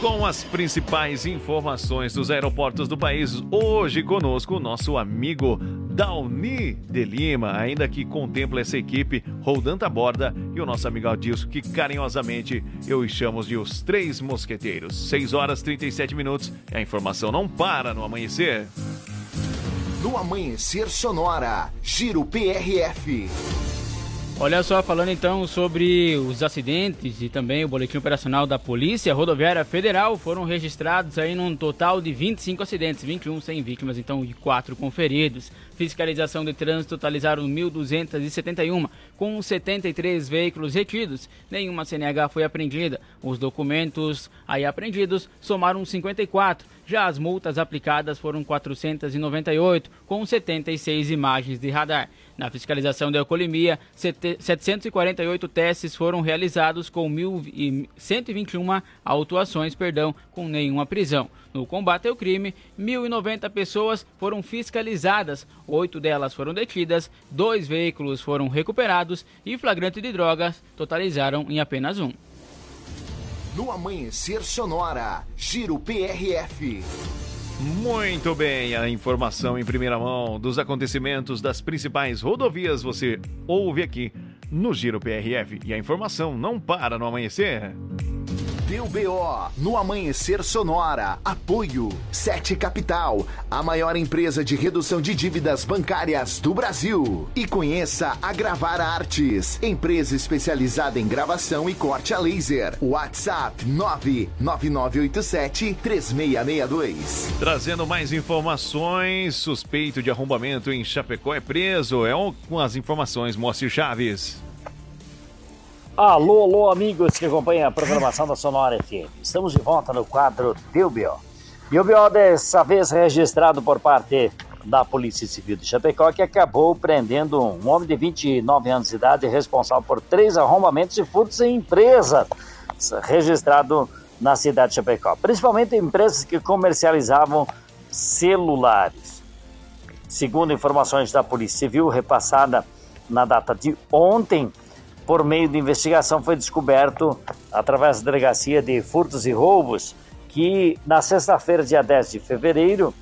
Speaker 1: Com as principais informações dos aeroportos do país, hoje conosco o nosso amigo Dauni de Lima, ainda que contempla essa equipe, Roldanta Borda e o nosso amigo Adilson, que carinhosamente eu chamo de os Três Mosqueteiros. 6 horas 37 minutos, e a informação não para no amanhecer.
Speaker 5: No Amanhecer Sonora, Giro PRF.
Speaker 2: Olha só, falando então sobre os acidentes e também o boletim operacional da Polícia Rodoviária Federal, foram registrados aí num total de 25 acidentes, 21 sem vítimas, então, e 4 conferidos. Fiscalização de trânsito totalizaram 1.271, com 73 veículos retidos. Nenhuma CNH foi apreendida. Os documentos aí apreendidos somaram 54. Já as multas aplicadas foram 498, com 76 imagens de radar. Na fiscalização da alcoolemia, sete- 748 testes foram realizados com 1.121 autuações, perdão, com nenhuma prisão. No combate ao crime, 1.090 pessoas foram fiscalizadas, oito delas foram detidas, dois veículos foram recuperados e flagrante de drogas totalizaram em apenas um.
Speaker 5: No Amanhecer Sonora, Giro PRF.
Speaker 1: Muito bem, a informação em primeira mão dos acontecimentos das principais rodovias você ouve aqui no Giro PRF. E a informação não para no amanhecer.
Speaker 5: Deu BO no Amanhecer Sonora. Apoio 7 Capital, a maior empresa de redução de dívidas bancárias do Brasil. E conheça a Gravar Artes, empresa especializada em gravação e corte a laser. WhatsApp 99987 3662.
Speaker 1: Trazendo mais informações, suspeito de arrombamento em Chapecó é preso. É um, com as informações, Moacir Chaves.
Speaker 22: Alô, alô, amigos que acompanham a programação da Sonora FM. Estamos de volta no quadro Deu BO. E o BO dessa vez registrado por parte da Polícia Civil de Chapecó, que acabou prendendo um homem de 29 anos de idade responsável por três arrombamentos e furtos em empresas, registrado na cidade de Chapecó, principalmente empresas que comercializavam celulares. Segundo informações da Polícia Civil, repassada na data de ontem, por meio de investigação, foi descoberto, através da Delegacia de Furtos e Roubos, que na sexta-feira, dia 10 de fevereiro,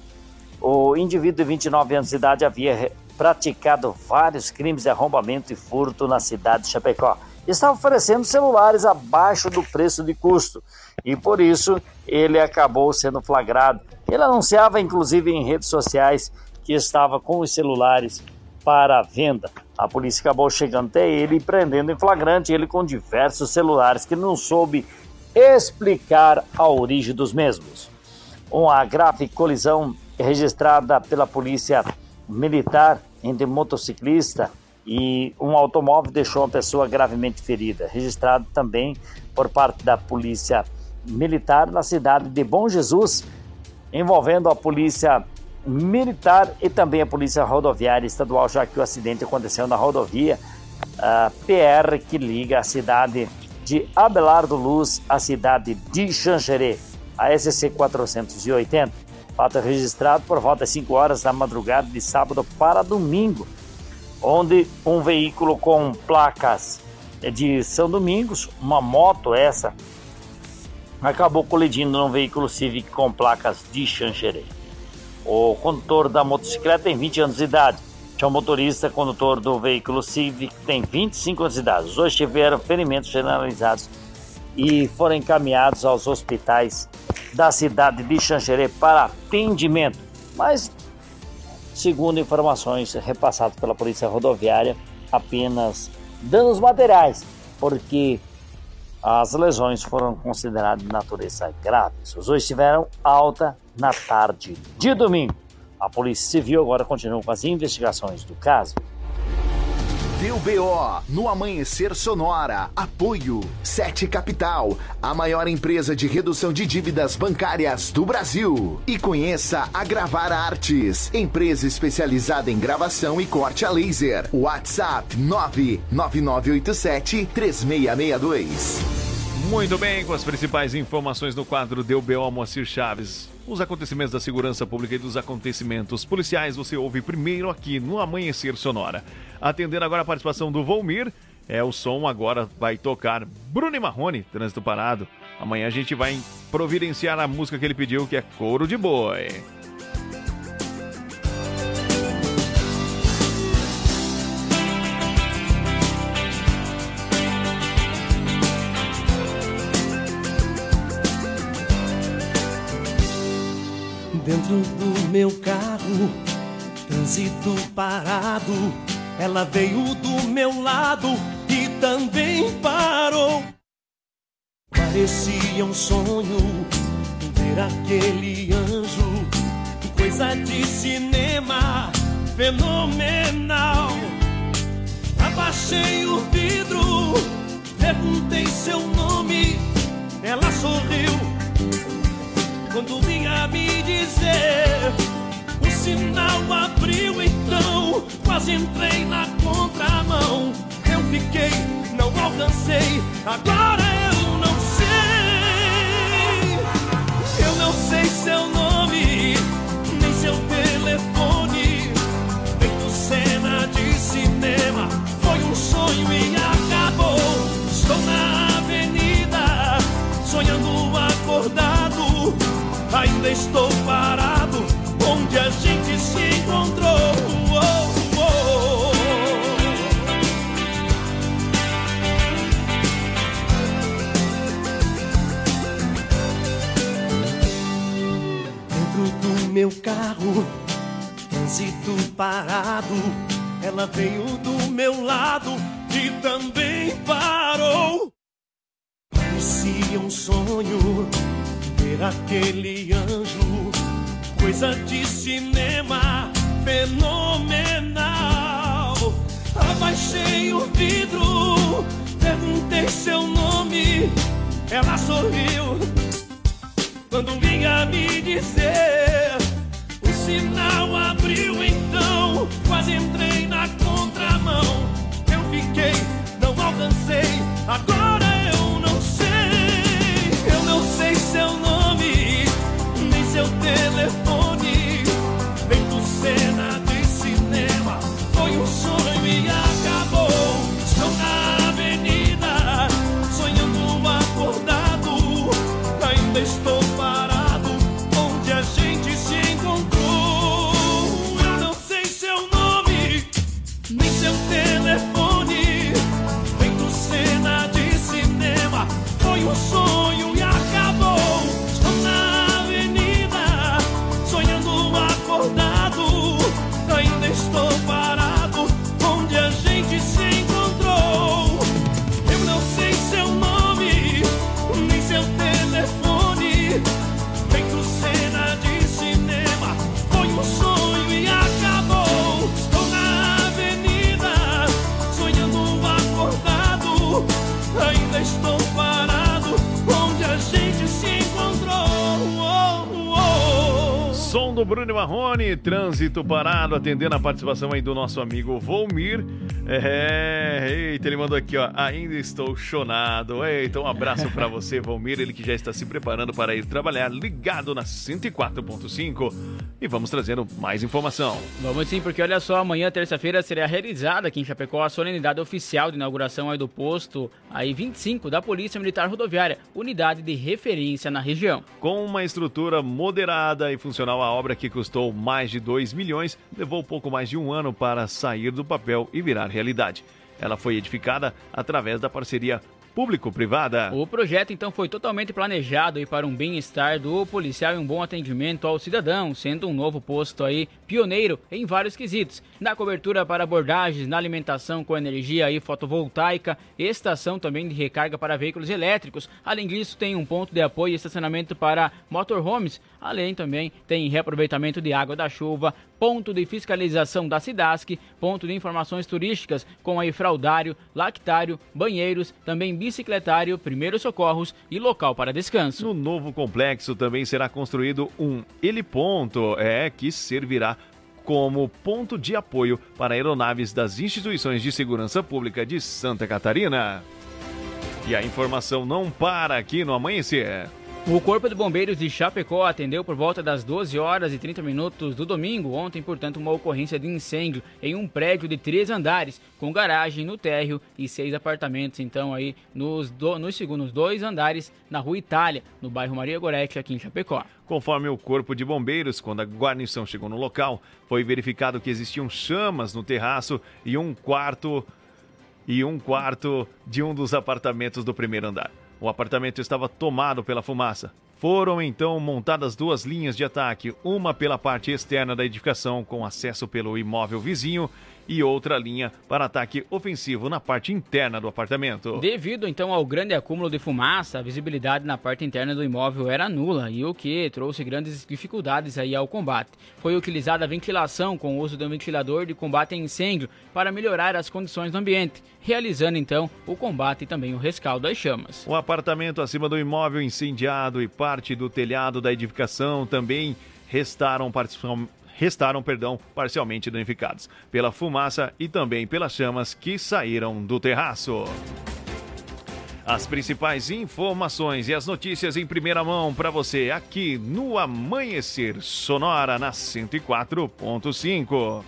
Speaker 22: o indivíduo de 29 anos de idade havia praticado vários crimes de arrombamento e furto na cidade de Chapecó. Estava oferecendo celulares abaixo do preço de custo e por isso ele acabou sendo flagrado. Ele anunciava, inclusive, em redes sociais que estava com os celulares para venda. A polícia acabou chegando até ele e prendendo em flagrante ele com diversos celulares que não soube explicar a origem dos mesmos. Uma grave colisão registrada pela polícia militar entre motociclista e um automóvel deixou uma pessoa gravemente ferida, registrado também por parte da Polícia Militar na cidade de Bom Jesus, envolvendo a Polícia Militar e também a Polícia Rodoviária Estadual, já que o acidente aconteceu na rodovia PR que liga a cidade de Abelardo Luz à cidade de Xanxerê, a SC 480. Fato registrado por volta das 5 horas da madrugada de sábado para domingo onde um veículo com placas de São Domingos, uma moto essa, acabou colidindo num veículo Civic com placas de Xanxerê. O condutor da motocicleta tem 20 anos de idade. Já o motorista, condutor do veículo Civic, tem 25 anos de idade. Os dois tiveram ferimentos generalizados e foram encaminhados aos hospitais da cidade de Xanxerê para atendimento. Mas segundo informações repassadas pela Polícia Rodoviária, apenas danos materiais, porque as lesões foram consideradas de natureza grave. Os dois tiveram alta na tarde de domingo. A Polícia Civil agora continua com as investigações do caso.
Speaker 5: Deu BO no Amanhecer Sonora. Apoio Sete Capital, a maior empresa de redução de dívidas bancárias do Brasil. E conheça a Gravar Artes, empresa especializada em gravação e corte a laser. WhatsApp 99987 3662.
Speaker 1: Muito bem, com as principais informações no quadro Deu BO Moacir Chaves. Os acontecimentos da segurança pública e dos acontecimentos policiais você ouve primeiro aqui no Amanhecer Sonora. Atendendo agora a participação do Volmir, é o som agora vai tocar Bruno Marrone, Trânsito Parado. Amanhã a gente vai providenciar a música que ele pediu, que é Couro de Boi.
Speaker 6: Dentro do meu carro, trânsito parado ela veio do meu lado e também parou. Parecia um sonho ver aquele anjo, coisa de cinema fenomenal. Abaixei o vidro, perguntei seu nome, ela sorriu quando vinha me dizer sinal abriu então, quase entrei na contramão. Eu fiquei, não alcancei, agora eu não sei. Eu não sei seu nome, nem seu telefone. Feito cena de cinema, foi um sonho e acabou. Estou na Ainda estou parado onde a gente se encontrou. Oh, oh. Dentro do meu carro, trânsito parado. Ela veio do meu lado e também parou. Parecia um sonho aquele anjo coisa de cinema fenomenal. Abaixei o vidro, perguntei seu nome, ela sorriu quando vinha me dizer. O sinal abriu então, quase entrei na contramão. Eu fiquei, não alcancei, agora
Speaker 1: do Bruno Marrone, trânsito parado, atendendo a participação aí do nosso amigo Volmir. É, eita, ele mandou aqui, ó, ainda estou chonado. Eita, um abraço para você, Volmir, ele que já está se preparando para ir trabalhar, ligado na 104.5. E vamos trazendo mais informação.
Speaker 2: Vamos sim, porque olha só, amanhã, terça-feira, será realizada aqui em Chapecó a solenidade oficial de inauguração do posto aí 25 da Polícia Militar Rodoviária, unidade de referência na região.
Speaker 1: Com uma estrutura moderada e funcional, a obra que custou mais de 2 milhões levou pouco mais de um ano para sair do papel e virar realidade. Ela foi edificada através da parceria público-privada.
Speaker 2: O projeto então foi totalmente planejado para um bem-estar do policial e um bom atendimento ao cidadão, sendo um novo posto aí pioneiro em vários quesitos, na cobertura para abordagens, na alimentação com energia e fotovoltaica, estação também de recarga para veículos elétricos. Além disso, tem um ponto de apoio e estacionamento para motorhomes. Além também tem reaproveitamento de água da chuva, ponto de fiscalização da Cidasc, ponto de informações turísticas com aí fraudário, lactário, banheiros, também bicicletário, primeiros socorros e local para descanso.
Speaker 1: No novo complexo também será construído um heliponto, é que servirá como ponto de apoio para aeronaves das instituições de segurança pública de Santa Catarina. E a informação não para aqui no amanhecer.
Speaker 2: O Corpo de Bombeiros de Chapecó atendeu por volta das 12 horas e 30 minutos do domingo, ontem, portanto, uma ocorrência de incêndio em um prédio de três andares, com garagem no térreo e seis apartamentos, então, aí nos, do, nos segundos dois andares, na rua Itália, no bairro Maria Goretti, aqui em Chapecó.
Speaker 1: Conforme o Corpo de Bombeiros, quando a guarnição chegou no local, foi verificado que existiam chamas no terraço e um quarto e um quarto de um dos apartamentos do primeiro andar. O apartamento estava tomado pela fumaça. Foram então montadas duas linhas de ataque, uma pela parte externa da edificação, com acesso pelo imóvel vizinho, e outra linha para ataque ofensivo na parte interna do apartamento.
Speaker 2: Devido então ao grande acúmulo de fumaça, a visibilidade na parte interna do imóvel era nula e o que trouxe grandes dificuldades aí ao combate. Foi utilizada a ventilação com o uso de um ventilador de combate a incêndio para melhorar as condições do ambiente, realizando então o combate e também o rescaldo às chamas.
Speaker 1: O apartamento acima do imóvel incendiado e parte do telhado da edificação também restaram restaram, perdão, parcialmente danificados pela fumaça e também pelas chamas que saíram do terraço. As principais informações e as notícias em primeira mão para você aqui no Amanhecer Sonora na 104.5.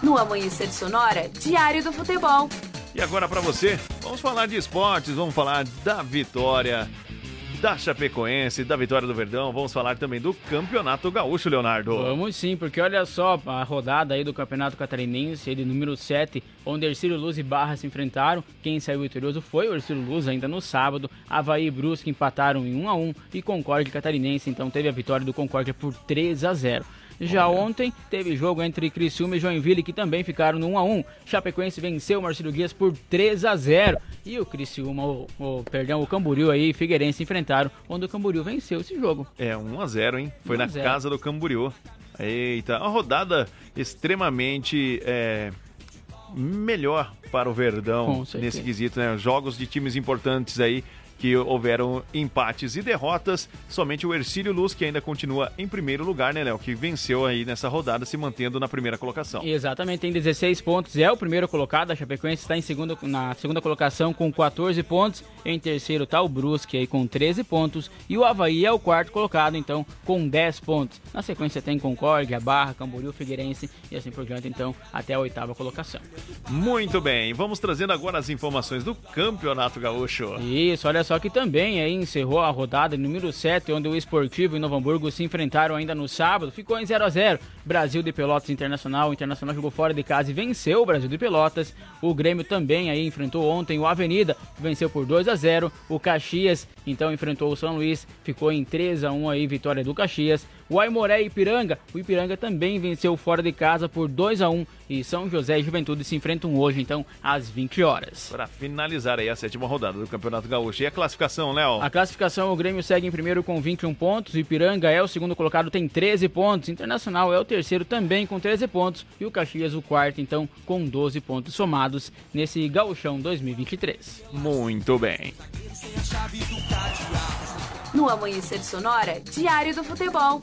Speaker 9: No Amanhecer Sonora, Diário do Futebol.
Speaker 1: E agora para você, vamos falar de esportes, vamos falar da vitória da Chapecoense, da vitória do Verdão. Vamos falar também do Campeonato Gaúcho, Leonardo.
Speaker 2: Vamos sim, porque olha só a rodada aí do Campeonato Catarinense, ele número 7, onde Ercílio Luz e Barra se enfrentaram. Quem saiu vitorioso foi o Ercílio Luz ainda no sábado. Havaí e Brusque empataram em 1 a 1 e Concórdia Catarinense então teve a vitória do Concórdia por 3 a 0. Já ontem teve jogo entre Criciúma e Joinville que também ficaram no 1 a 1. Chapecoense venceu o Marcelo Guias por 3 a 0 e o Criciúma, o, o perdão, o Camboriú aí e Figueirense enfrentaram, onde o Camboriú venceu esse jogo.
Speaker 1: É 1 a 0, hein? Foi na casa do Camboriú. Eita, uma rodada extremamente é, melhor para o Verdão nesse quesito, né? Jogos de times importantes aí que houveram empates e derrotas. Somente o Ercílio Luz, que ainda continua em primeiro lugar, né, Léo? Que venceu aí nessa rodada, se mantendo na primeira colocação.
Speaker 2: Exatamente, tem 16 pontos, é o primeiro colocado. A Chapecoense está em segundo, na segunda colocação com 14 pontos. Em terceiro está o Brusque aí com 13 pontos. E o Havaí é o quarto colocado, então, com 10 pontos. Na sequência tem Concórdia, Barra, Camboriú, Figueirense e assim por diante, então, até a oitava colocação.
Speaker 1: Muito bem, vamos trazendo agora as informações do Campeonato Gaúcho.
Speaker 2: Isso, olha só que também aí encerrou a rodada número 7, onde o Esportivo e Novo Hamburgo se enfrentaram ainda no sábado. Ficou em 0 a 0 Brasil de Pelotas Internacional. O Internacional jogou fora de casa e venceu o Brasil de Pelotas. O Grêmio também aí enfrentou ontem o Avenida, venceu por 2 a 0 O Caxias então enfrentou o São Luís, ficou em 3 a 1 aí, vitória do Caxias. O Aimoré e Ipiranga, o Ipiranga também venceu fora de casa por 2 a 1 e São José e Juventude se enfrentam hoje, então, às 20 horas.
Speaker 1: Para finalizar aí a sétima rodada do Campeonato Gaúcho. E a classificação, Léo?
Speaker 2: A classificação, o Grêmio segue em primeiro com 21 pontos, o Ipiranga é o segundo colocado, tem 13 pontos, Internacional é o terceiro também com 13 pontos e o Caxias o quarto, então, com 12 pontos somados nesse Gauchão 2023.
Speaker 1: Muito bem.
Speaker 29: No Amanhecer Sonora, Diário do Futebol.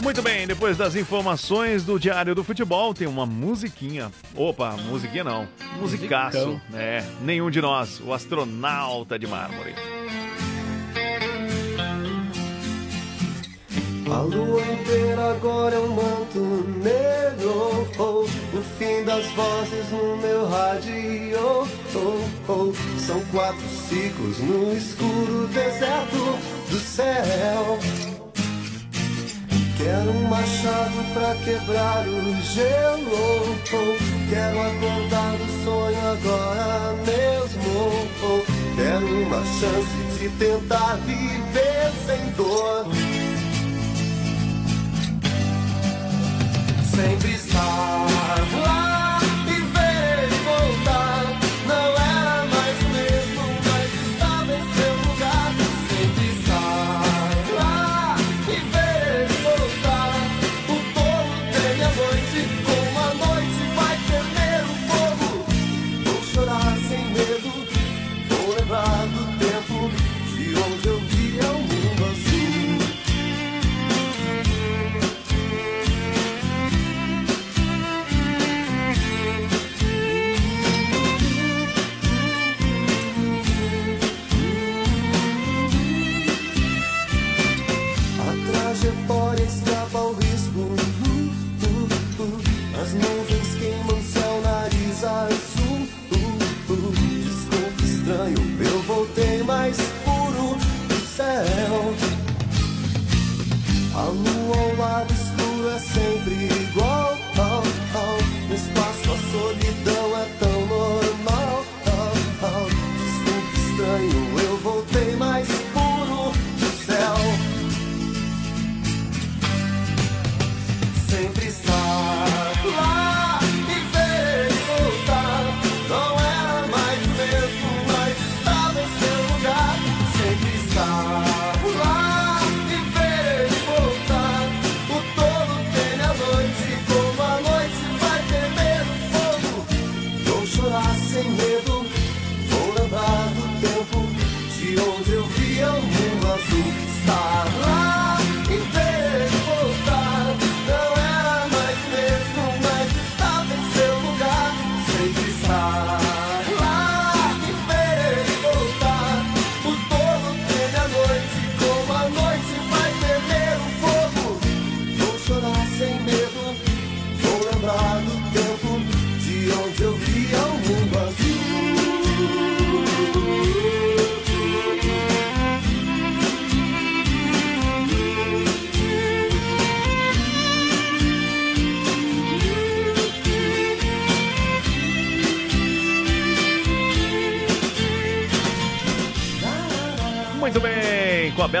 Speaker 1: Muito bem, depois das informações do Diário do Futebol, tem uma musiquinha. Opa, musiquinha não. Musicaço.
Speaker 2: Musicão.
Speaker 1: É, nenhum de nós, o astronauta de mármore.
Speaker 24: A lua inteira agora é um manto negro. Oh, O fim das vozes no meu rádio. Oh, oh. São quatro ciclos no escuro deserto do céu. Quero um machado pra quebrar o gelo. Oh, Quero acordar do sonho agora mesmo. Oh, Quero uma chance de tentar viver sem dor sempre estar lá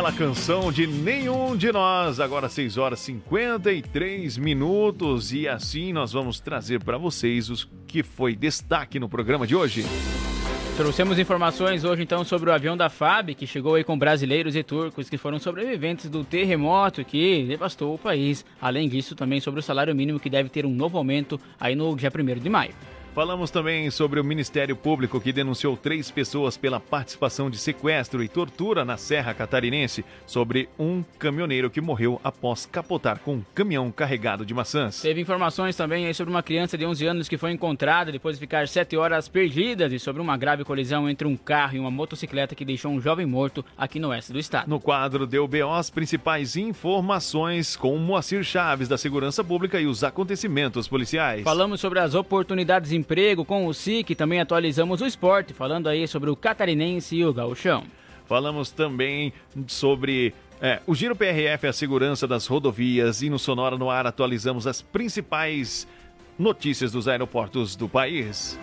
Speaker 1: bem, com a bela canção de Nenhum de Nós, agora 6 horas e 53 minutos e assim nós vamos trazer para vocês os que foi destaque no programa de hoje.
Speaker 2: Trouxemos informações hoje então sobre o avião da FAB que chegou aí com brasileiros e turcos que foram sobreviventes do terremoto que devastou o país. Além disso, também sobre o salário mínimo que deve ter um novo aumento aí no dia 1 de maio.
Speaker 1: Falamos também sobre o Ministério Público que denunciou três pessoas pela participação de sequestro e tortura na Serra Catarinense, sobre um caminhoneiro que morreu após capotar com um caminhão carregado de maçãs.
Speaker 2: Teve informações também sobre uma criança de 11 anos que foi encontrada depois de ficar 7 horas perdidas e sobre uma grave colisão entre um carro e uma motocicleta que deixou um jovem morto aqui no oeste do estado.
Speaker 1: No quadro deu BO as principais informações com o Moacir Chaves da Segurança Pública e os acontecimentos policiais.
Speaker 2: Falamos sobre as oportunidades de emprego com o SIC, também atualizamos o esporte, falando aí sobre o catarinense e o gauchão.
Speaker 1: Falamos também sobre é, o Giro PRF, a segurança das rodovias e no Sonora no Ar atualizamos as principais notícias dos aeroportos do país.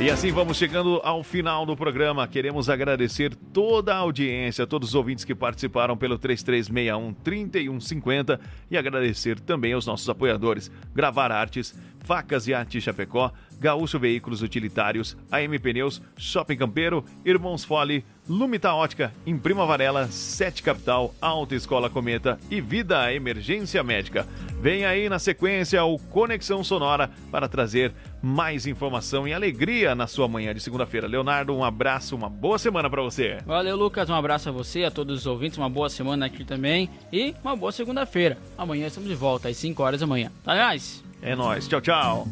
Speaker 1: E assim vamos chegando ao final do programa. Queremos agradecer toda a audiência, todos os ouvintes que participaram pelo 3361-3150 e agradecer também aos nossos apoiadores: Gravar Artes, Facas e Arte Chapecó, Gaúcho Veículos Utilitários, AM Pneus, Shopping Campeiro, Irmãos Fole, Lumita Ótica, em Prima Varela, Sete Capital, Alta Escola Cometa e Vida Emergência Médica. Vem aí na sequência o Conexão Sonora para trazer mais informação e alegria na sua manhã de segunda-feira. Leonardo, um abraço, uma boa semana para você.
Speaker 2: Valeu, Lucas. Um abraço a você, a todos os ouvintes. Uma boa semana aqui também. E uma boa segunda-feira. Amanhã estamos de volta às 5 horas da manhã. Tá, guys?
Speaker 1: É nóis. Tchau, tchau.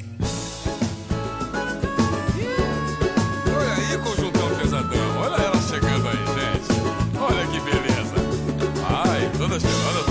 Speaker 1: Other